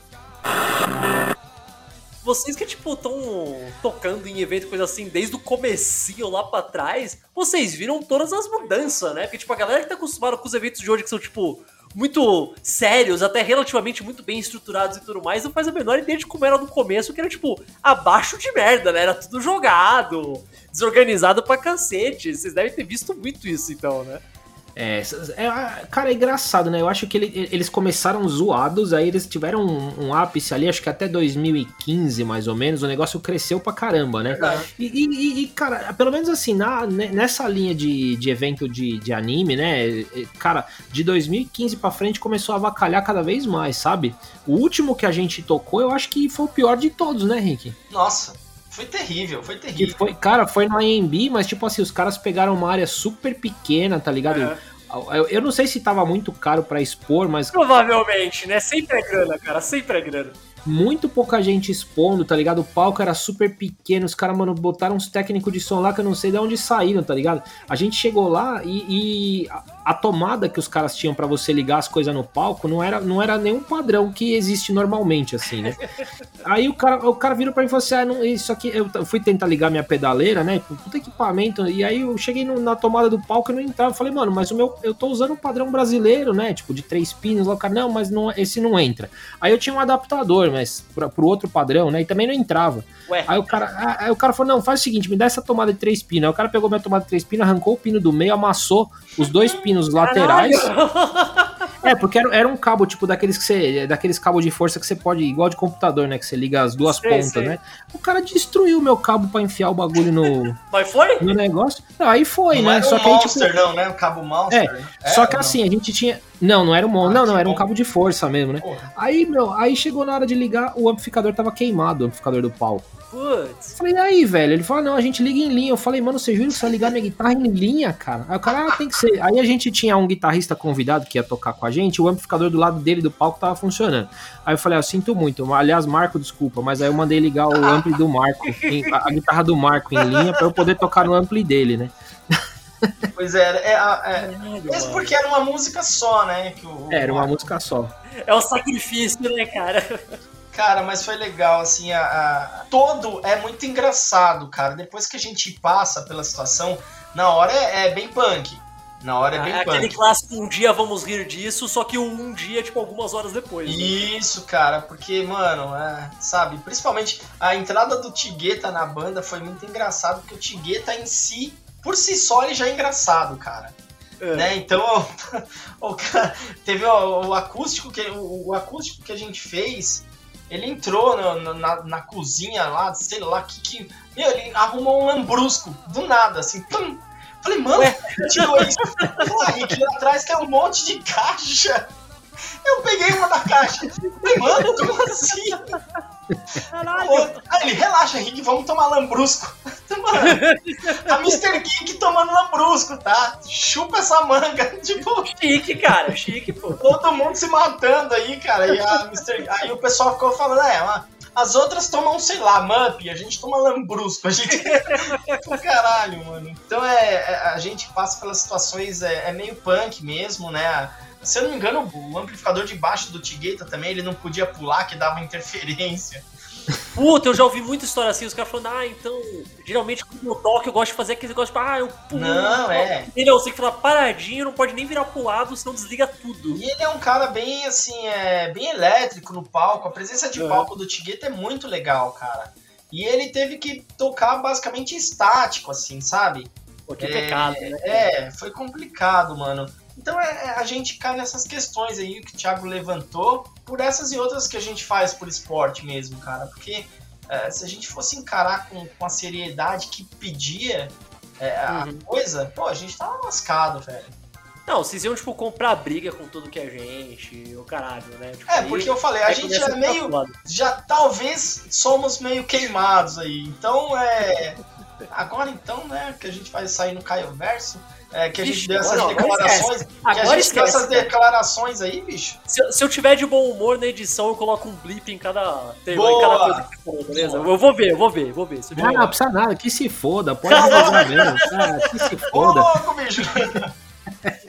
vocês que, tipo, estão tocando em evento, coisa assim, desde o comecinho lá pra trás, vocês viram todas as mudanças, né? Porque, tipo, a galera que tá acostumada com os eventos de hoje que são, tipo, muito sérios, até relativamente muito bem estruturados e tudo mais, não faz a menor ideia de como era no começo, que era tipo abaixo de merda, né? Era tudo jogado, desorganizado pra cacete. Vocês devem ter visto muito isso então, né? É, é, cara, é engraçado, né? Eu acho que ele, eles começaram zoados, aí eles tiveram um, um, ápice ali, acho que até 2015, mais ou menos, o negócio cresceu pra caramba, né? É. E, e, e, cara, pelo menos assim, na, nessa linha de, de evento de, de anime, né? Cara, de 2015 pra frente começou a avacalhar cada vez mais, sabe? O último que a gente tocou, eu acho que foi o pior de todos, né, Rick? Nossa, foi terrível, foi terrível. foi, cara, foi na AMB, mas tipo assim, os caras pegaram uma área super pequena, tá ligado? É. Eu, eu não sei se tava muito caro para expor, mas. Provavelmente, né? Sempre é grana, cara, sempre é grana muito pouca gente expondo, tá ligado? O palco era super pequeno, os caras, mano, botaram uns técnicos de som lá que eu não sei de onde saíram, tá ligado? A gente chegou lá e, e a, tomada que os caras tinham para você ligar as coisas no palco não era, não era nenhum padrão que existe normalmente, assim, né? Aí o cara, o cara virou pra mim e falou assim: ah, não, isso aqui, eu fui tentar ligar minha pedaleira, né? Puta equipamento, e aí eu cheguei no, na tomada do palco e não entrava. Eu falei, mano, mas o meu, eu tô usando o padrão brasileiro, né? Tipo, de três pinos lá, o cara, não, mas não, esse não entra. Aí eu tinha um adaptador, mas pra, pro outro padrão, né? E também não entrava. Ué. Aí o cara, aí o cara falou: não, faz o seguinte, me dá essa tomada de três pinos. Aí o cara pegou minha tomada de três pinos, arrancou o pino do meio, amassou os dois pinos laterais. É, porque era, era, um cabo, tipo, daqueles que você. Daqueles cabos de força que você pode, igual de computador, né? Que você liga as duas sei, pontas, sei. né? O cara destruiu o meu cabo pra enfiar o bagulho no. Mas foi? No negócio. Não, aí foi, não né? Só um que monster, aí, tipo, não, né? O cabo monster. É, é só que assim, a gente tinha. Não, não era um monstro. Ah, não, não, era um cabo de força mesmo, né? Porra. Aí, meu, aí chegou na hora de ligar, o amplificador tava queimado, o amplificador do palco. Putz. Falei, aí, velho? Ele falou, não, a gente liga em linha. Eu falei, mano, você jura que você vai ligar minha guitarra em linha, cara? Aí o cara, ah, tem que ser. Aí a gente tinha um guitarrista convidado que ia tocar com a gente, o amplificador do lado dele do palco tava funcionando. Aí eu falei, ah, eu sinto muito. Aliás, Marco, desculpa, mas aí eu mandei ligar o ampli do Marco, a guitarra do Marco em linha, pra eu poder tocar no ampli dele, né? Pois é, é, é, é mesmo porque era uma música só, né? Que o, era uma música só. É o sacrifício, né, cara? Cara, mas foi legal, assim, a, a, todo é muito engraçado, cara. Depois que a gente passa pela situação, na hora é, é bem punk. Na hora é bem é punk. Aquele clássico, um dia vamos rir disso, só que um dia, tipo, algumas horas depois. Né? Isso, cara, porque, mano, é, sabe, principalmente a entrada do Tigueta na banda foi muito engraçado, porque o Tigueta em si, por si só, ele já é engraçado, cara. É. Né? Então, o, o, teve o, o acústico que o, o acústico que a gente fez ele entrou na, na, na, cozinha lá, sei lá, que que. Meu, ele arrumou um lambrusco, do nada, assim! Falei, mano, tirou isso. Falei, aqui lá atrás tem um monte de caixa. Eu peguei uma da caixa. Falei, mano, como assim? Caralho. Aí ele, relaxa, Rick, vamos tomar lambrusco. Mano, a Mr. Geek tomando lambrusco, tá? Chupa essa manga. Tipo. Chique, cara, chique, pô. Todo mundo se matando aí, cara. E a Mr. Aí o pessoal ficou falando, é, as outras tomam, sei lá, Mump, a gente toma lambrusco, a gente. Caralho, mano. Então é, é, a gente passa pelas situações, é, é meio punk mesmo, né? Se eu não me engano, o amplificador de baixo do Tigeta também, ele não podia pular, que dava interferência. Puta, eu já ouvi muita história assim, os caras falando, ah, então, geralmente quando eu toco, eu gosto de fazer aquele negócio, tipo, ah, eu pulo. Não, é. Ele, você tem que falar paradinho, não pode nem virar pro lado, senão desliga tudo. E ele é um cara bem, assim, é, bem elétrico no palco, a presença de é. palco do Tigeta é muito legal, cara. E ele teve que tocar basicamente estático, assim, sabe? Pô, que é, pecado, né? É, foi complicado, mano. Então é, é, a gente cai nessas questões aí que o Thiago levantou, por essas e outras que a gente faz por esporte mesmo, cara. Porque é, se a gente fosse encarar com, com a seriedade que pedia é, a uhum. coisa, pô, a gente tava lascado, velho. Não, vocês iam, tipo, comprar briga com tudo que é gente, o caralho, né? Tipo, É, porque eu falei, a gente é meio. Já talvez somos meio queimados aí. Então é. Agora então, né, que a gente vai sair no Caio Verso, é, que a gente Vixe, deu essas agora- agora declarações. que a Agora gente deu esquece, essas cara. declarações aí, bicho. Se, eu- se eu tiver de bom humor na edição, eu coloco um blip em cada termo, em Boa! cada coisa que você falou, beleza? Eu vou ver, eu vou ver, eu vou ver. Se Ah, não precisa nada, que se foda, pode resolver mesmo. Ah, que se Ô, foda. louco, bicho.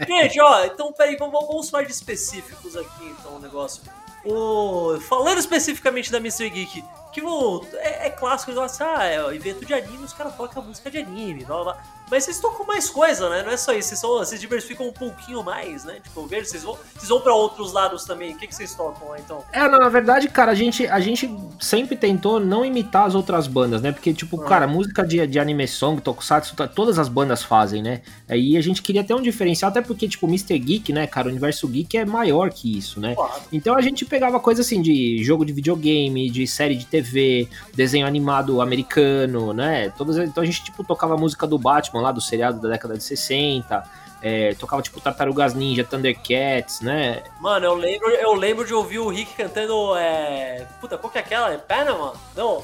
Gente, ó, então peraí, vamos, vamos falar de específicos aqui, então, o negócio. O, falando especificamente da Mr. Geek, que o, é, é clássico negócio, ah, é o evento de anime, os caras tocam música de anime, blá, blá, blá. Mas vocês tocam mais coisa, né? Não é só isso, vocês, são, vocês diversificam um pouquinho mais, né? Tipo, vejo, vocês vão, vocês vão pra outros lados também. O que, que vocês tocam lá, então? É, não, na verdade, cara, a gente, a gente sempre tentou não imitar as outras bandas, né? Porque, tipo, Ah. cara, música de, de anime song, tokusatsu, to- todas as bandas fazem, né? Aí a gente queria ter um diferencial, até porque, tipo, o Mr. Geek, né, cara, o universo geek é maior que isso, né? Claro. Então a gente pegava coisa assim de jogo de videogame, de série de TV, desenho animado americano, né? Todas, então a gente tipo tocava a música do Batman lá do seriado da década de 60, é, tocava tipo Tartarugas Ninja, Thundercats, né? Mano, eu lembro, eu lembro de ouvir o Rick cantando. É... Puta, qual que é aquela? É Panama? Não.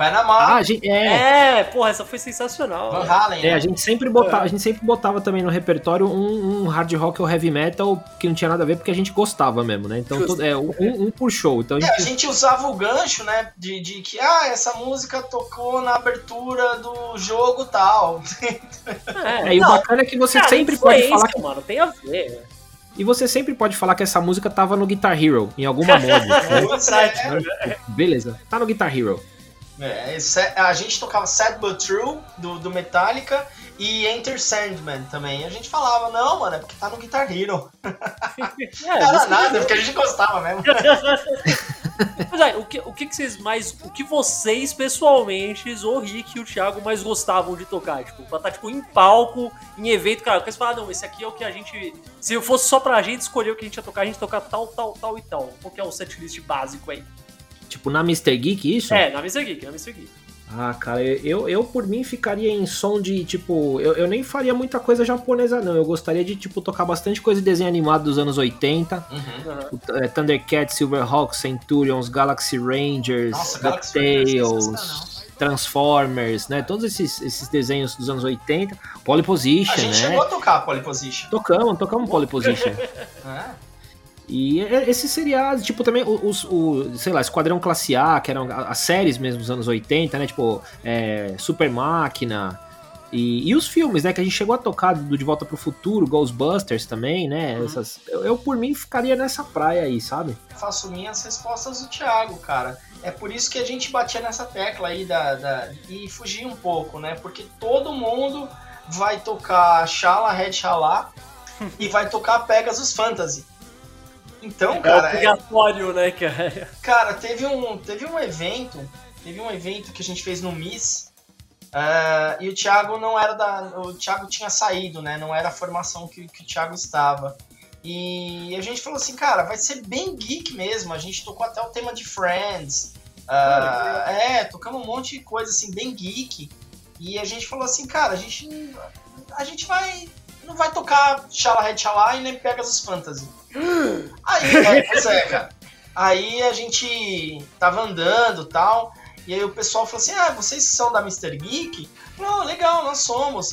Panamá, Ah, a gente, é, É, porra, essa foi sensacional. Van. Halen. É, né? a gente sempre botava, a gente sempre botava também no repertório um, um hard rock ou heavy metal que não tinha nada a ver porque a gente gostava mesmo, né? Então todo- é um, um por show. Então a É, a gente, gente usava o gancho, né? De, de que, ah, essa música tocou na abertura do jogo tal. é, e o não, bacana é que você cara, sempre pode falar que, mano, tem a ver. e você sempre pode falar que essa música tava no Guitar Hero em alguma mod. né? Pois prático. é, Beleza, tá no Guitar Hero. É, a gente tocava Sad But True do, do Metallica e Enter Sandman também. A gente falava, não, mano, é porque tá no Guitar Hero. É, Não era nada, é porque a gente gostava mesmo. Mas aí, o que, o que que vocês mais. O que vocês, pessoalmente, o Rick e o Thiago, mais gostavam de tocar? Tipo, pra estar, tipo, em palco, em evento, cara, porque você fala, não, esse aqui é o que a gente. Se fosse só pra gente escolher o que a gente ia tocar, a gente ia tocar tal, tal, tal e tal. Qual que é o setlist básico aí? Tipo, na Mr. Geek, isso? É, na Mr. Geek, na Mr. Geek. Ah, cara, eu, eu por mim ficaria em som de, tipo, eu, eu nem faria muita coisa japonesa, não. Eu gostaria de, tipo, tocar bastante coisa de desenho animado dos anos 80. Uhum. O, é, Thundercats, Silverhawks, Centurions, Galaxy Rangers, é DuckTales, sensacional. Transformers, né? Todos esses, esses desenhos dos anos 80. Pole A Position, gente né? chegou a tocar Pole Position. Tocamos, tocamos Pole Position. É. E é- esse seria, tipo, também os, o, sei lá, Esquadrão Classe A, que eram as séries mesmo dos anos 80, né? Tipo, é, Super Máquina. E, e os filmes, né? Que a gente chegou a tocar do De Volta pro Futuro, Ghostbusters também, né? Uhum. Essas, eu, eu, por mim, ficaria nessa praia aí, sabe? Faço minhas respostas do Thiago, cara. É por isso que a gente batia nessa tecla aí da, da- e fugir um pouco, né? Porque todo mundo vai tocar Shala Red Shala e vai tocar Pegasus Fantasy. Então, É cara, é- obrigatório, né, cara? Cara, teve um, teve um evento, teve um evento que a gente fez no Miss, ah, e o Thiago não era da. O Thiago tinha saído, né? Não era a formação que, que o Thiago estava. E a gente falou assim, cara, vai ser bem geek mesmo. A gente tocou até o tema de Friends. ah, é, tocamos um monte de coisa assim, bem geek. E a gente falou assim, cara, a gente. A gente vai. Não vai tocar Shala Red e nem Pegasus Fantasy. Aí, é, pois é, cara. Aí a gente tava andando e tal. E aí o pessoal falou assim: Ah, vocês são da Mr. Geek? Não, legal, nós somos.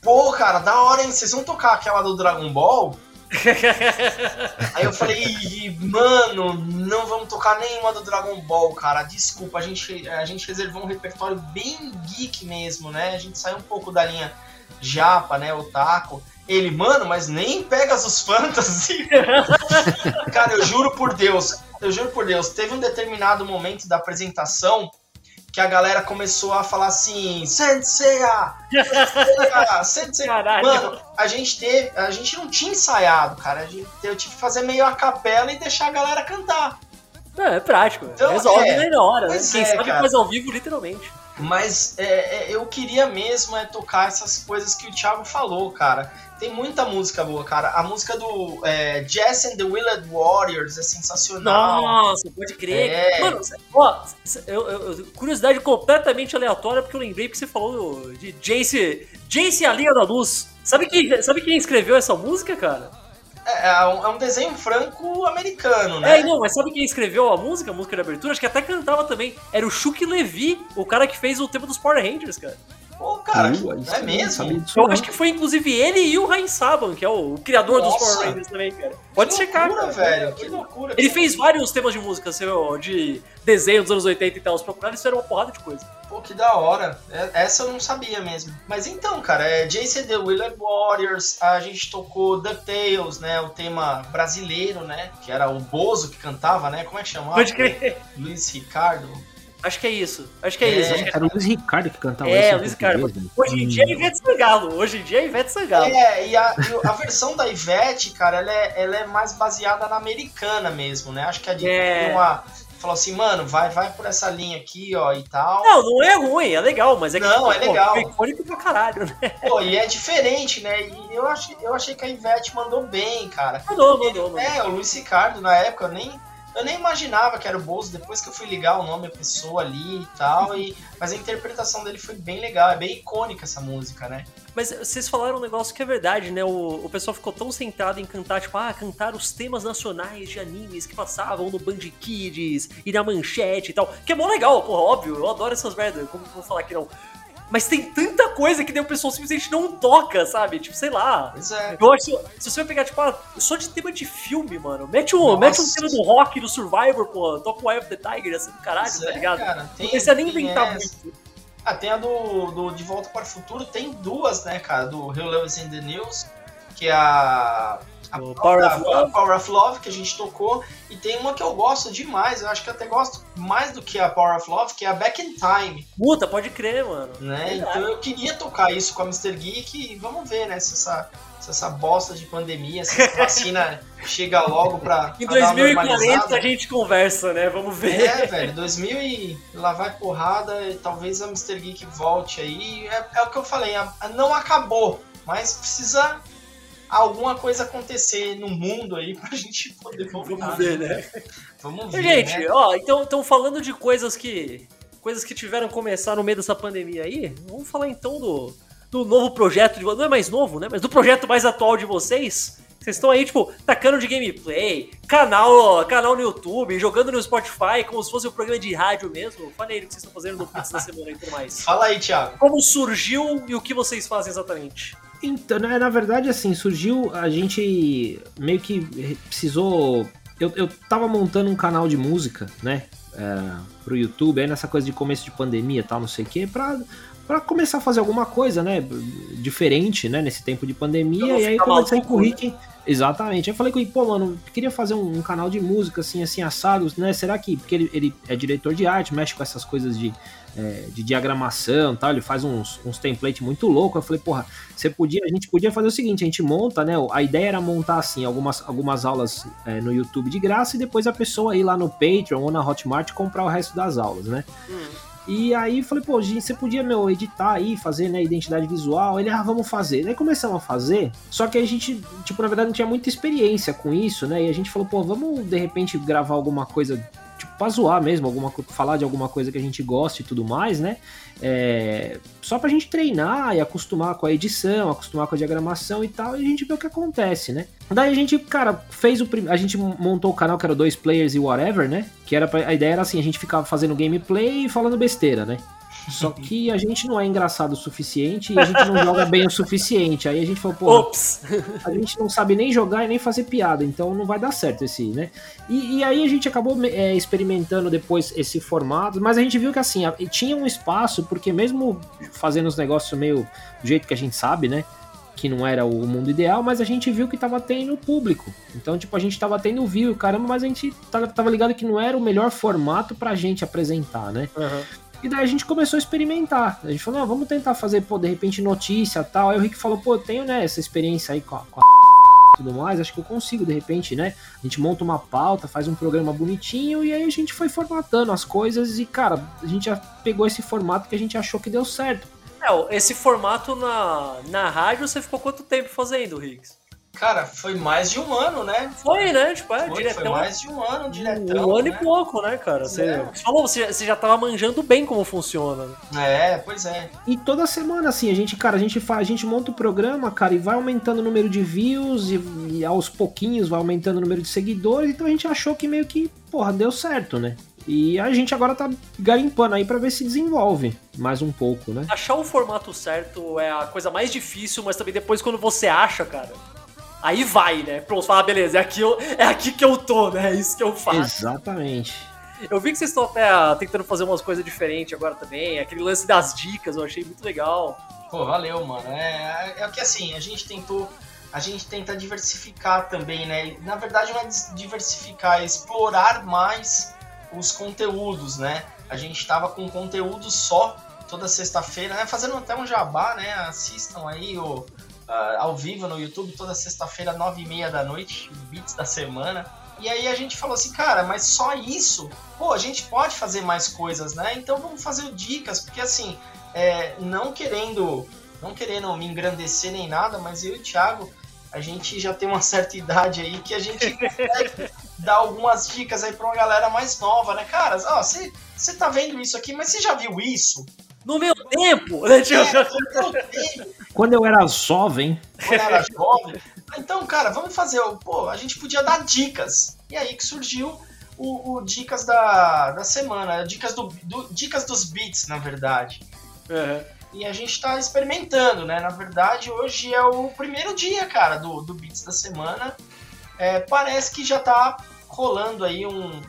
Pô, cara, da hora, hein? Vocês vão tocar aquela do Dragon Ball? Aí eu falei, "Ih, mano, não vamos tocar nenhuma do Dragon Ball, cara. Desculpa, a gente, a gente reservou um repertório bem geek mesmo, né? A gente saiu um pouco da linha japa, né? Otaku. Ele, mano, mas nem Pegasus Fantasy. cara, eu juro por Deus, eu juro por Deus, teve um determinado momento da apresentação que a galera começou a falar assim! Senseiya! Senseiya! Caralho. Mano, a gente teve, a gente não tinha ensaiado, cara. Gente, eu tive que fazer meio a capela e deixar a galera cantar. É, é prático. Então, Resolve é. na hora, né? Quem é, sabe cara. faz ao vivo, literalmente. Mas é, é, eu queria mesmo é tocar essas coisas que o Thiago falou, cara. Tem muita música boa, cara. A música do é, Jess and the Willed Warriors é sensacional. Nossa, pode crer. É. Mano, ó, eu- eu- curiosidade completamente aleatória, porque eu lembrei que você falou de Jace, Jace a Linha da Luz. Sabe quem, sabe quem escreveu essa música, cara? É, é, um, é um desenho franco-americano, né? É, não, mas sabe quem escreveu a música, a música de abertura? Acho que até cantava também. Era o Chuck Levy, o cara que fez o tema dos Power Rangers, cara. Pô, cara, uh, é mesmo? Eu acho que foi inclusive ele e o Ryan Saban, que é o, o criador Nossa. dos Power Rangers também, cara. Pode que checar, loucura, cara. velho. Que loucura. Ele fez vários temas de música, assim, de desenho dos anos 80 e tal. Se procurar, isso era uma porrada de coisa. Pô, que da hora. É, essa eu não sabia mesmo. Mas então, cara, é Jason The Wheeler Warriors, a gente tocou DuckTales, né? O tema brasileiro, né? Que era o Bozo que cantava, né? Como é que chamava? Pode crer. Luiz Ricardo. Acho que é isso. Acho que é, é isso. Acho que era o Luiz Ricardo que cantava É, o Luiz Ricardo. Hoje em dia é Ivete Sangalo. Hoje em dia é Ivete Sangalo. É, e a, a versão da Ivete, cara, ela é, ela é mais baseada na americana mesmo, né? Acho que a de é. uma falou assim, mano, vai, vai por essa linha aqui, ó, e tal. Não, não é ruim, é legal, mas é que não, é legal. Pô, icônico pra caralho, né? Pô, e é diferente, né? E eu achei, eu achei que a Ivete mandou bem, cara. Mandou, mandou, mandou. É, o Luiz Ricardo, na época, eu nem, eu nem imaginava que era o Bozo, depois que eu fui ligar o nome da pessoa ali e tal, e, mas a interpretação dele foi bem legal, é bem icônica essa música, né? Mas vocês falaram um negócio que é verdade, né? O, o pessoal ficou tão centrado em cantar, tipo, ah, cantar os temas nacionais de animes que passavam no Band Kids e na Manchete e tal, que é mó legal, pô, óbvio, eu adoro essas merdas, como vou falar que não? Mas tem tanta coisa que daí o pessoal simplesmente não toca, sabe? Tipo, sei lá. Pois é. Eu acho, se você vai pegar, tipo, ah, só de tema de filme, mano. Mete um, mete um tema do rock, do Survivor, pô. Toca o Eye of the Tiger, assim, do caralho, pois tá é, ligado? Cara, tem, não precisa nem inventar essa. muito. Ah, tem a do, do De Volta para o Futuro, tem duas, né, cara? Do Love in the News, que é a a, Power, a, of a Power of Love que a gente tocou. E tem uma que eu gosto demais, eu acho que até gosto mais do que a Power of Love, que é a Back in Time. Puta, pode crer, mano. Né? Então eu queria tocar isso com a Mr. Geek e vamos ver, né? Se essa, se essa bosta de pandemia, se essa vacina chega logo pra. Em 2040 a gente conversa, né? Vamos ver. É, velho, 2000 e lá vai porrada, e talvez a Mr. Geek volte aí. É, é o que eu falei, a, a não acabou, mas precisa alguma coisa acontecer no mundo aí pra gente poder voltar. Vamos ver, né? Vamos ver. Gente, né? ó, então, então falando de coisas que. Coisas que tiveram que começar no meio dessa pandemia aí, vamos falar então do, do novo projeto de Não é mais novo, né? Mas do projeto mais atual de vocês. Vocês estão aí, tipo, tacando de gameplay, canal, canal no YouTube, jogando no Spotify, como se fosse um programa de rádio mesmo. Fala aí o que vocês estão fazendo no Pix da semana e tudo mais. Fala aí, Thiago. Como surgiu e o que vocês fazem exatamente? Então, na verdade, assim, surgiu, a gente meio que precisou. Eu, eu tava montando um canal de música, né? É, pro YouTube, aí nessa coisa de começo de pandemia e tal, não sei o quê, pra, pra começar a fazer alguma coisa, né? Diferente, né? Nesse tempo de pandemia. E aí comecei com o Rick. Exatamente. Aí eu falei com ele, pô, mano, queria fazer um, um, canal de música, assim, assim, assados, né? Será que. Porque ele, ele é diretor de arte, mexe com essas coisas de é, de diagramação tal, ele faz uns, uns templates muito loucos. Eu falei, porra, você podia, a gente podia fazer o seguinte, a gente monta, né? A ideia era montar assim algumas, algumas aulas é, no YouTube de graça e depois a pessoa ir lá no Patreon ou na Hotmart comprar o resto das aulas, né? Hum. E aí falei, pô, gente, você podia, meu, editar aí, fazer, né, identidade visual. Ele, ah, vamos fazer. Aí começamos a fazer, só que a gente, tipo, na verdade não tinha muita experiência com isso, né? E a gente falou, pô, vamos de repente gravar alguma coisa pra zoar mesmo, alguma, falar de alguma coisa que a gente gosta e tudo mais, né? É, só pra gente treinar e acostumar com a edição, acostumar com a diagramação e tal, e a gente vê o que acontece, né? Daí a gente, cara, fez o primeiro. A gente montou o canal que era dois players e whatever, né? Que era pra... a ideia era assim, a gente ficava fazendo gameplay e falando besteira, né? Só que a gente não é engraçado o suficiente e a gente não joga bem o suficiente. Aí a gente falou, pô, Ops. a gente não sabe nem jogar e nem fazer piada, então não vai dar certo esse, né? E, e aí a gente acabou é, experimentando depois esse formato, mas a gente viu que assim, tinha um espaço, porque mesmo fazendo os negócios meio do jeito que a gente sabe, né? que não era o mundo ideal, mas a gente viu que tava tendo público. Então, tipo, a gente tava tendo view, caramba, mas a gente tava, ligado que não era o melhor formato pra gente apresentar, né? Uhum. E daí a gente começou a experimentar. A gente falou, vamos tentar fazer, pô, de repente notícia tal. Aí o Rick falou, pô, eu tenho, né, essa experiência aí com a, com a tudo mais, acho que eu consigo, de repente, né? A gente monta uma pauta, faz um programa bonitinho e aí a gente foi formatando as coisas e, cara, a gente já pegou esse formato que a gente achou que deu certo. É, esse formato na, na rádio você ficou quanto tempo fazendo, Riggs? Cara, foi mais de um ano, né? Foi, né? Tipo, é, Foi, diretão. foi mais de um ano, diretão. um ano né? e pouco, né, cara? Você, É. falou, você, você já tava manjando bem como funciona. né? É, pois é. E toda semana, assim, a gente, cara, a gente faz, a gente monta o programa, cara, e vai aumentando o número de views e, e aos pouquinhos vai aumentando o número de seguidores, então a gente achou que meio que, porra, deu certo, né? E a gente agora tá garimpando aí pra ver se desenvolve mais um pouco, né? Achar o formato certo é a coisa mais difícil, mas também depois quando você acha, cara, aí vai, né? Pronto, fala, beleza, é aqui, eu- é aqui que eu tô, né? É isso que eu faço. Exatamente. Eu vi que vocês estão até tentando fazer umas coisas diferentes agora também. Aquele lance das dicas eu achei muito legal. Pô, valeu, mano. É, é o que assim, a gente tentou. A gente tenta diversificar também, né? Na verdade, não é diversificar, é explorar mais os conteúdos, né? A gente tava com conteúdo só toda sexta-feira, né? Fazendo até um jabá, né? Assistam aí o, ah, ao vivo no YouTube toda sexta-feira, nove e meia da noite, beats da semana. E aí a gente falou assim, cara, mas só isso? Pô, a gente pode fazer mais coisas, né? Então vamos fazer dicas, porque assim, é, não querendo não querendo me engrandecer nem nada, mas eu e o Thiago, a gente já tem uma certa idade aí que a gente consegue dar algumas dicas aí pra uma galera mais nova, né? Cara, ó, você você tá vendo isso aqui, mas você já viu isso? No meu tempo, É, Quando eu era jovem, quando eu era jovem. Então, cara, vamos fazer. Pô, a gente podia dar dicas. E aí que surgiu o, o Dicas da, da semana. Dicas, do, do- dicas dos beats, na verdade. Uhum. E a gente tá experimentando, né? Na verdade, hoje é o primeiro dia, cara, do, do Beats da semana. É, parece que já tá rolando aí um-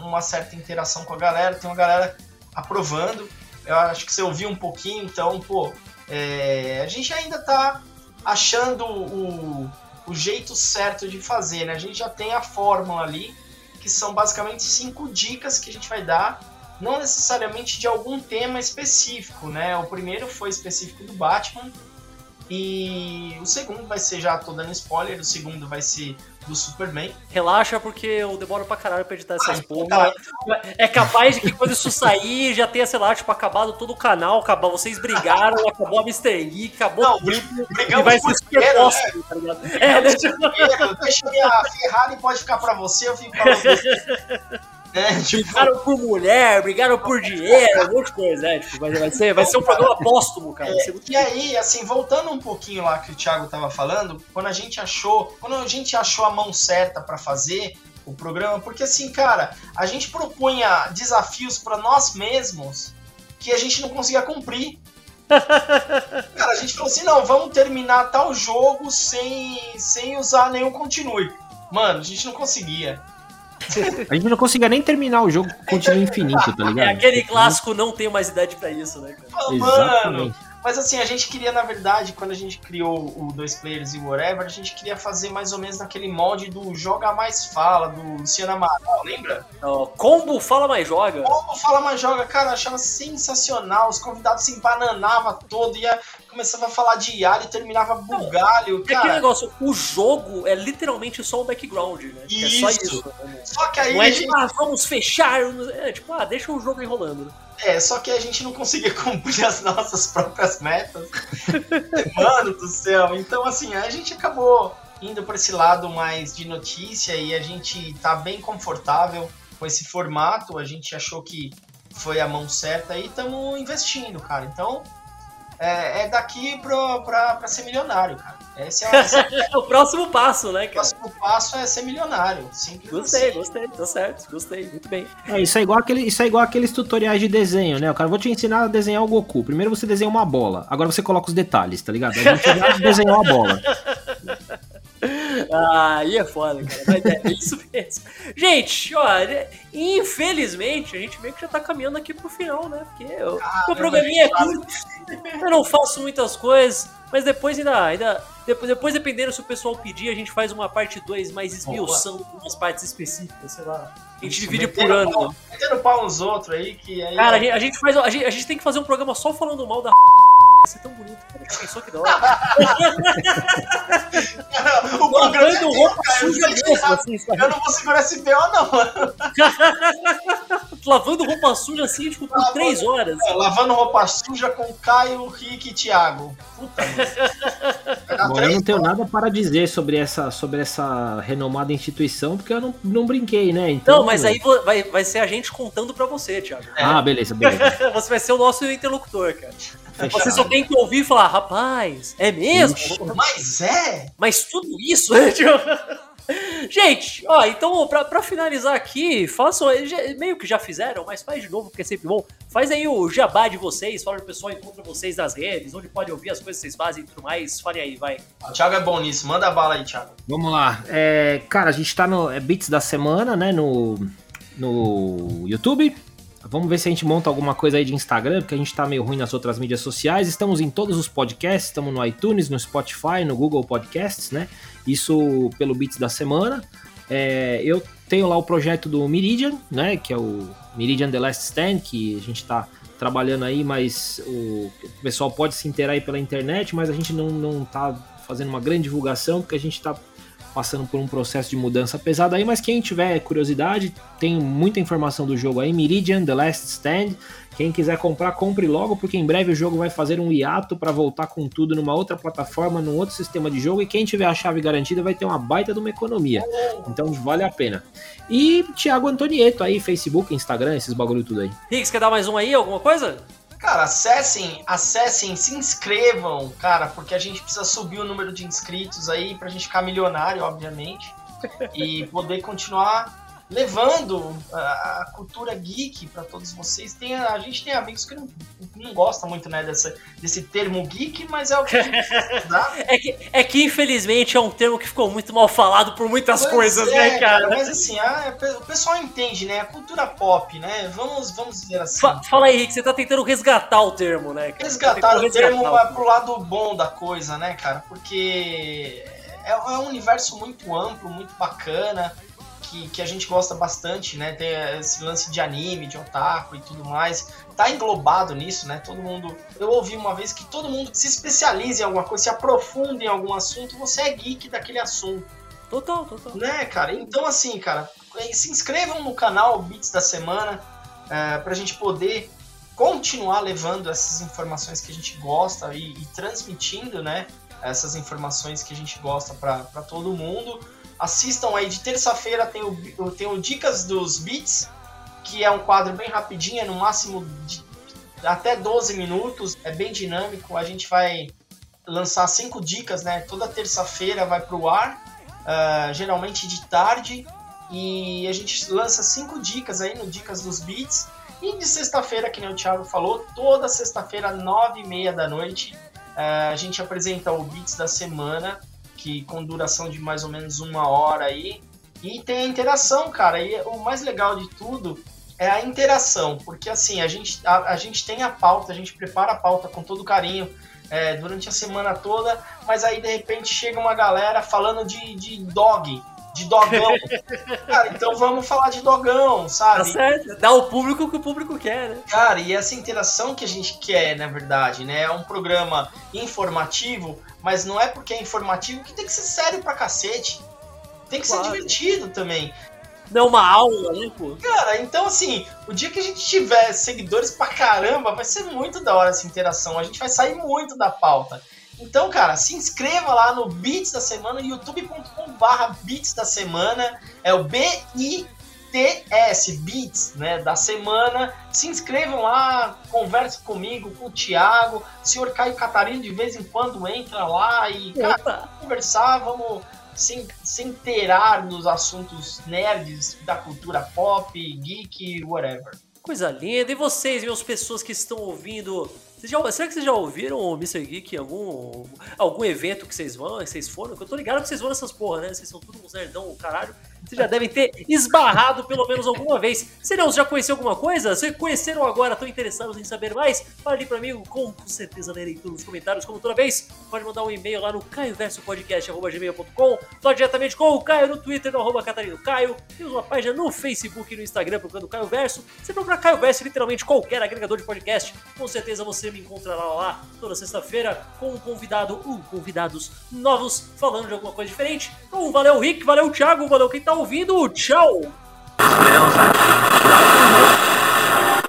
uma certa interação com a galera. Tem uma galera aprovando. Eu acho que você ouviu um pouquinho, então, pô, é, a gente ainda tá achando o, o jeito certo de fazer, né? A gente já tem a fórmula ali, que são basicamente cinco dicas que a gente vai dar não necessariamente de algum tema específico, né? O primeiro foi específico do Batman e o segundo vai ser, já tô dando spoiler, o segundo vai ser do Superman. Relaxa, porque eu demoro pra caralho pra editar essas Ah, porra. tá. É capaz de que quando isso sair, já tenha, sei lá, tipo, acabado todo o canal, acabou, vocês brigaram, acabou a Mr. Geek, acabou Não, tudo. E Brigamos vai por ser super dinheiro, né? tá ligado? É, né? Tipo, Dinheiro, Deixa minha Ferrari pode ficar pra você, eu fico pra você. né? Tipo, brigaram por mulher, brigaram por dinheiro, um monte de coisa, né? Tipo, vai, ser, vai ser um programa póstumo, cara. Ser muito E aí, assim, voltando um pouquinho lá que o Thiago tava falando, quando a gente achou, quando a gente achou a mão certa pra fazer o programa, porque assim, cara, a gente propunha desafios pra nós mesmos que a gente não conseguia cumprir. Cara, a gente falou assim, não, vamos terminar tal jogo sem, sem usar nenhum continue. Mano, a gente não conseguia. A gente não conseguia nem terminar o jogo, continua infinito, tá ligado? É aquele clássico, não tenho mais idade pra isso, né, cara? Mano, Exatamente. Mas assim, a gente queria, na verdade, quando a gente criou o Dois Players e Whatever, a gente queria fazer mais ou menos naquele molde do Joga Mais Fala, do Luciano Amaral, lembra? Ó, combo fala mais joga. Como Fala Mais Joga, cara, eu achava sensacional, os convidados se embananavam todo, ia, começava a falar de Yara e terminava bugalho, É aquele cara. negócio, o jogo é literalmente só um background, né? É só Isso. isso. né? Só que aí Não é tipo, ah, vamos fechar. É tipo, ah, deixa o jogo enrolando. né? É, só que a gente não conseguia cumprir as nossas próprias metas. Mano do céu. Então, assim, a gente acabou indo para esse lado mais de notícia e a gente tá bem confortável com esse formato. A gente achou que foi a mão certa e estamos investindo, cara. Então, é, é daqui pra, pra, pra ser milionário, cara. Esse é, o- esse é o próximo passo, né, o cara? próximo passo, é ser milionário. Simples Gostei, assim. gostei, tá certo, gostei, muito bem. É, isso é igual aquele, isso é igual aqueles tutoriais de desenho, né? O cara, vou te ensinar a desenhar o Goku. Primeiro você desenha uma bola, agora você coloca os detalhes, tá ligado? A gente já desenhou a bola. Ah, aí é foda, cara. Mas é isso mesmo. Gente, olha, infelizmente a gente meio que já tá caminhando aqui pro final, né? Porque o meu programinha é curto, eu não faço muitas coisas, mas depois ainda, ainda depois, depois dependendo se o pessoal pedir, a gente faz uma parte 2 mais esmiuçando umas partes específicas, sei lá. A gente Isso, divide por ano. Metendo pau nos outros aí, que aí. Cara, a gente, a gente faz. A gente, a gente tem que fazer um programa só falando mal da. Ia ser tão bonito, Pensou que da hora? o programa Lavando roupa cara, suja mesmo, assim? Eu não vou segurar esse BO, não, mano. Lavando roupa suja assim, tipo, por Lavando- três horas. Lavando roupa suja com Caio, Rick e Thiago. Puta, mano. Agora eu não tenho nada para dizer sobre essa, sobre essa renomada instituição, porque eu não, não brinquei, né? Então, não, mas aí vai, vai ser a gente contando para você, Thiago. É. Ah, beleza, beleza. você vai ser o nosso interlocutor, cara. Fechado. Você só tem que ouvir e falar, rapaz, é mesmo? Ixi, mas é? Mas tudo isso, né? Gente, ó, então pra, pra finalizar aqui, façam. Meio que já fizeram, mas faz de novo, porque é sempre bom. Faz aí o jabá de vocês, fala pro pessoal encontra vocês nas redes, onde pode ouvir as coisas que vocês fazem e tudo mais. Fale aí, vai. O Thiago é bom nisso, manda a bala aí, Thiago. Vamos lá. É, cara, a gente tá no é Beats da Semana, né? No, no YouTube. Vamos ver se a gente monta alguma coisa aí de Instagram, porque a gente tá meio ruim nas outras mídias sociais. Estamos em todos os podcasts, estamos no iTunes, no Spotify, no Google Podcasts, né? Isso pelo Beats da semana. É, eu tenho lá o projeto do Meridian, né? Que é o Meridian The Last Stand, que a gente está trabalhando aí, mas o, pessoal pode se inteirar aí pela internet, mas a gente não, não tá fazendo uma grande divulgação, porque a gente está passando por um processo de mudança pesado aí, mas quem tiver curiosidade, tem muita informação do jogo aí, Meridian The Last Stand, quem quiser comprar, compre logo, porque em breve o jogo vai fazer um hiato para voltar com tudo numa outra plataforma, num outro sistema de jogo, e quem tiver a chave garantida vai ter uma baita de uma economia. Então vale a pena. E Thiago Antonieto aí, Facebook, Instagram, esses bagulho tudo aí. Riggs, quer dar mais um aí, alguma coisa? Cara, acessem, acessem, se inscrevam, cara, porque a gente precisa subir o número de inscritos aí pra gente ficar milionário, obviamente, e poder continuar levando a, cultura geek para todos vocês. Tem, a gente tem amigos que não, não gostam muito né, dessa, desse termo geek, mas é o que é, que, é que, infelizmente, é um termo que ficou muito mal falado por muitas pois coisas, é, né, cara? Mas assim, a, o pessoal entende, né? A cultura pop, né? Vamos, vamos dizer assim. Fa fala aí, Rick, você tá tentando resgatar o termo, né? Cara? Resgatar tá o termo resgatar. pro lado bom da coisa, né, cara? Porque é, é um universo muito amplo, muito bacana que, que a gente gosta bastante, né? Tem esse lance de anime, de otaku e tudo mais. Tá englobado nisso, né? Todo mundo. Eu ouvi uma vez que todo mundo que se especializa em alguma coisa, se aprofunda em algum assunto, você é geek daquele assunto. Total, total. Né, cara? Então, assim, cara, se inscrevam no canal Beats da Semana é, pra gente poder continuar levando essas informações que a gente gosta e, e transmitindo, né? Essas informações que a gente gosta para todo mundo. Assistam aí, de terça-feira tem o, tem o Dicas dos Beats, que é um quadro bem rapidinho, é no máximo de até 12 minutos, é bem dinâmico. A gente vai lançar cinco dicas, né? Toda terça-feira vai para o ar, uh, geralmente de tarde, e a gente lança cinco dicas aí no Dicas dos Beats. E de sexta-feira, que nem o Thiago falou, toda sexta-feira, nove e meia da noite, uh, a gente apresenta o Beats da semana que com duração de mais ou menos uma hora aí. E tem a interação, cara. E o mais legal de tudo é a interação, porque assim, a gente, a, a gente tem a pauta, a gente prepara a pauta com todo carinho é, durante a semana toda, mas aí de repente chega uma galera falando de, de dog, de dogão. cara, então vamos falar de dogão, sabe? Tá certo, dá o público o que o público quer, né? Cara, e essa interação que a gente quer, na verdade, né? É um programa informativo, mas não é porque é informativo que tem que ser sério pra cacete. Tem que claro. ser divertido também. Não é uma aula, né, pô? Cara, então assim, o dia que a gente tiver seguidores pra caramba, vai ser muito da hora essa interação. A gente vai sair muito da pauta. Então, cara, se inscreva lá no Beats da Semana, youtube.com/barra Beats da Semana. É o B-I-T-S, Beats, né? Da semana. Se inscrevam lá, converse comigo, com o Thiago. O senhor Caio Catarino de vez em quando entra lá e, cara, vamos conversar, vamos se, se inteirar nos assuntos nerds da cultura pop, geek, whatever. Coisa linda. E vocês, meus pessoas que estão ouvindo vocês já, será que vocês já ouviram o Mr. Geek em algum, algum evento que vocês vão, que vocês foram? Que eu tô ligado que vocês vão nessas porra, né? Vocês são tudo uns nerdão, caralho. Vocês já devem ter esbarrado pelo menos alguma vez. Se não, você já conheceu alguma coisa? Se conheceram agora, estão interessados em saber mais? Fale pra mim, com, certeza lerei tudo nos comentários, como toda vez. Pode mandar um e-mail lá no caioversopodcast.gmail.com Fala diretamente com o Caio no Twitter, no arroba Catarino Caio. Temos uma página no Facebook e no Instagram procurando Caio Verso. Você procurar Caio Verso literalmente qualquer agregador de podcast. Com certeza você me encontrará lá toda sexta-feira com um convidado, uh, convidados novos, falando de alguma coisa diferente. Então valeu Rick, valeu Thiago, valeu quem tá ouvindo o Tchau!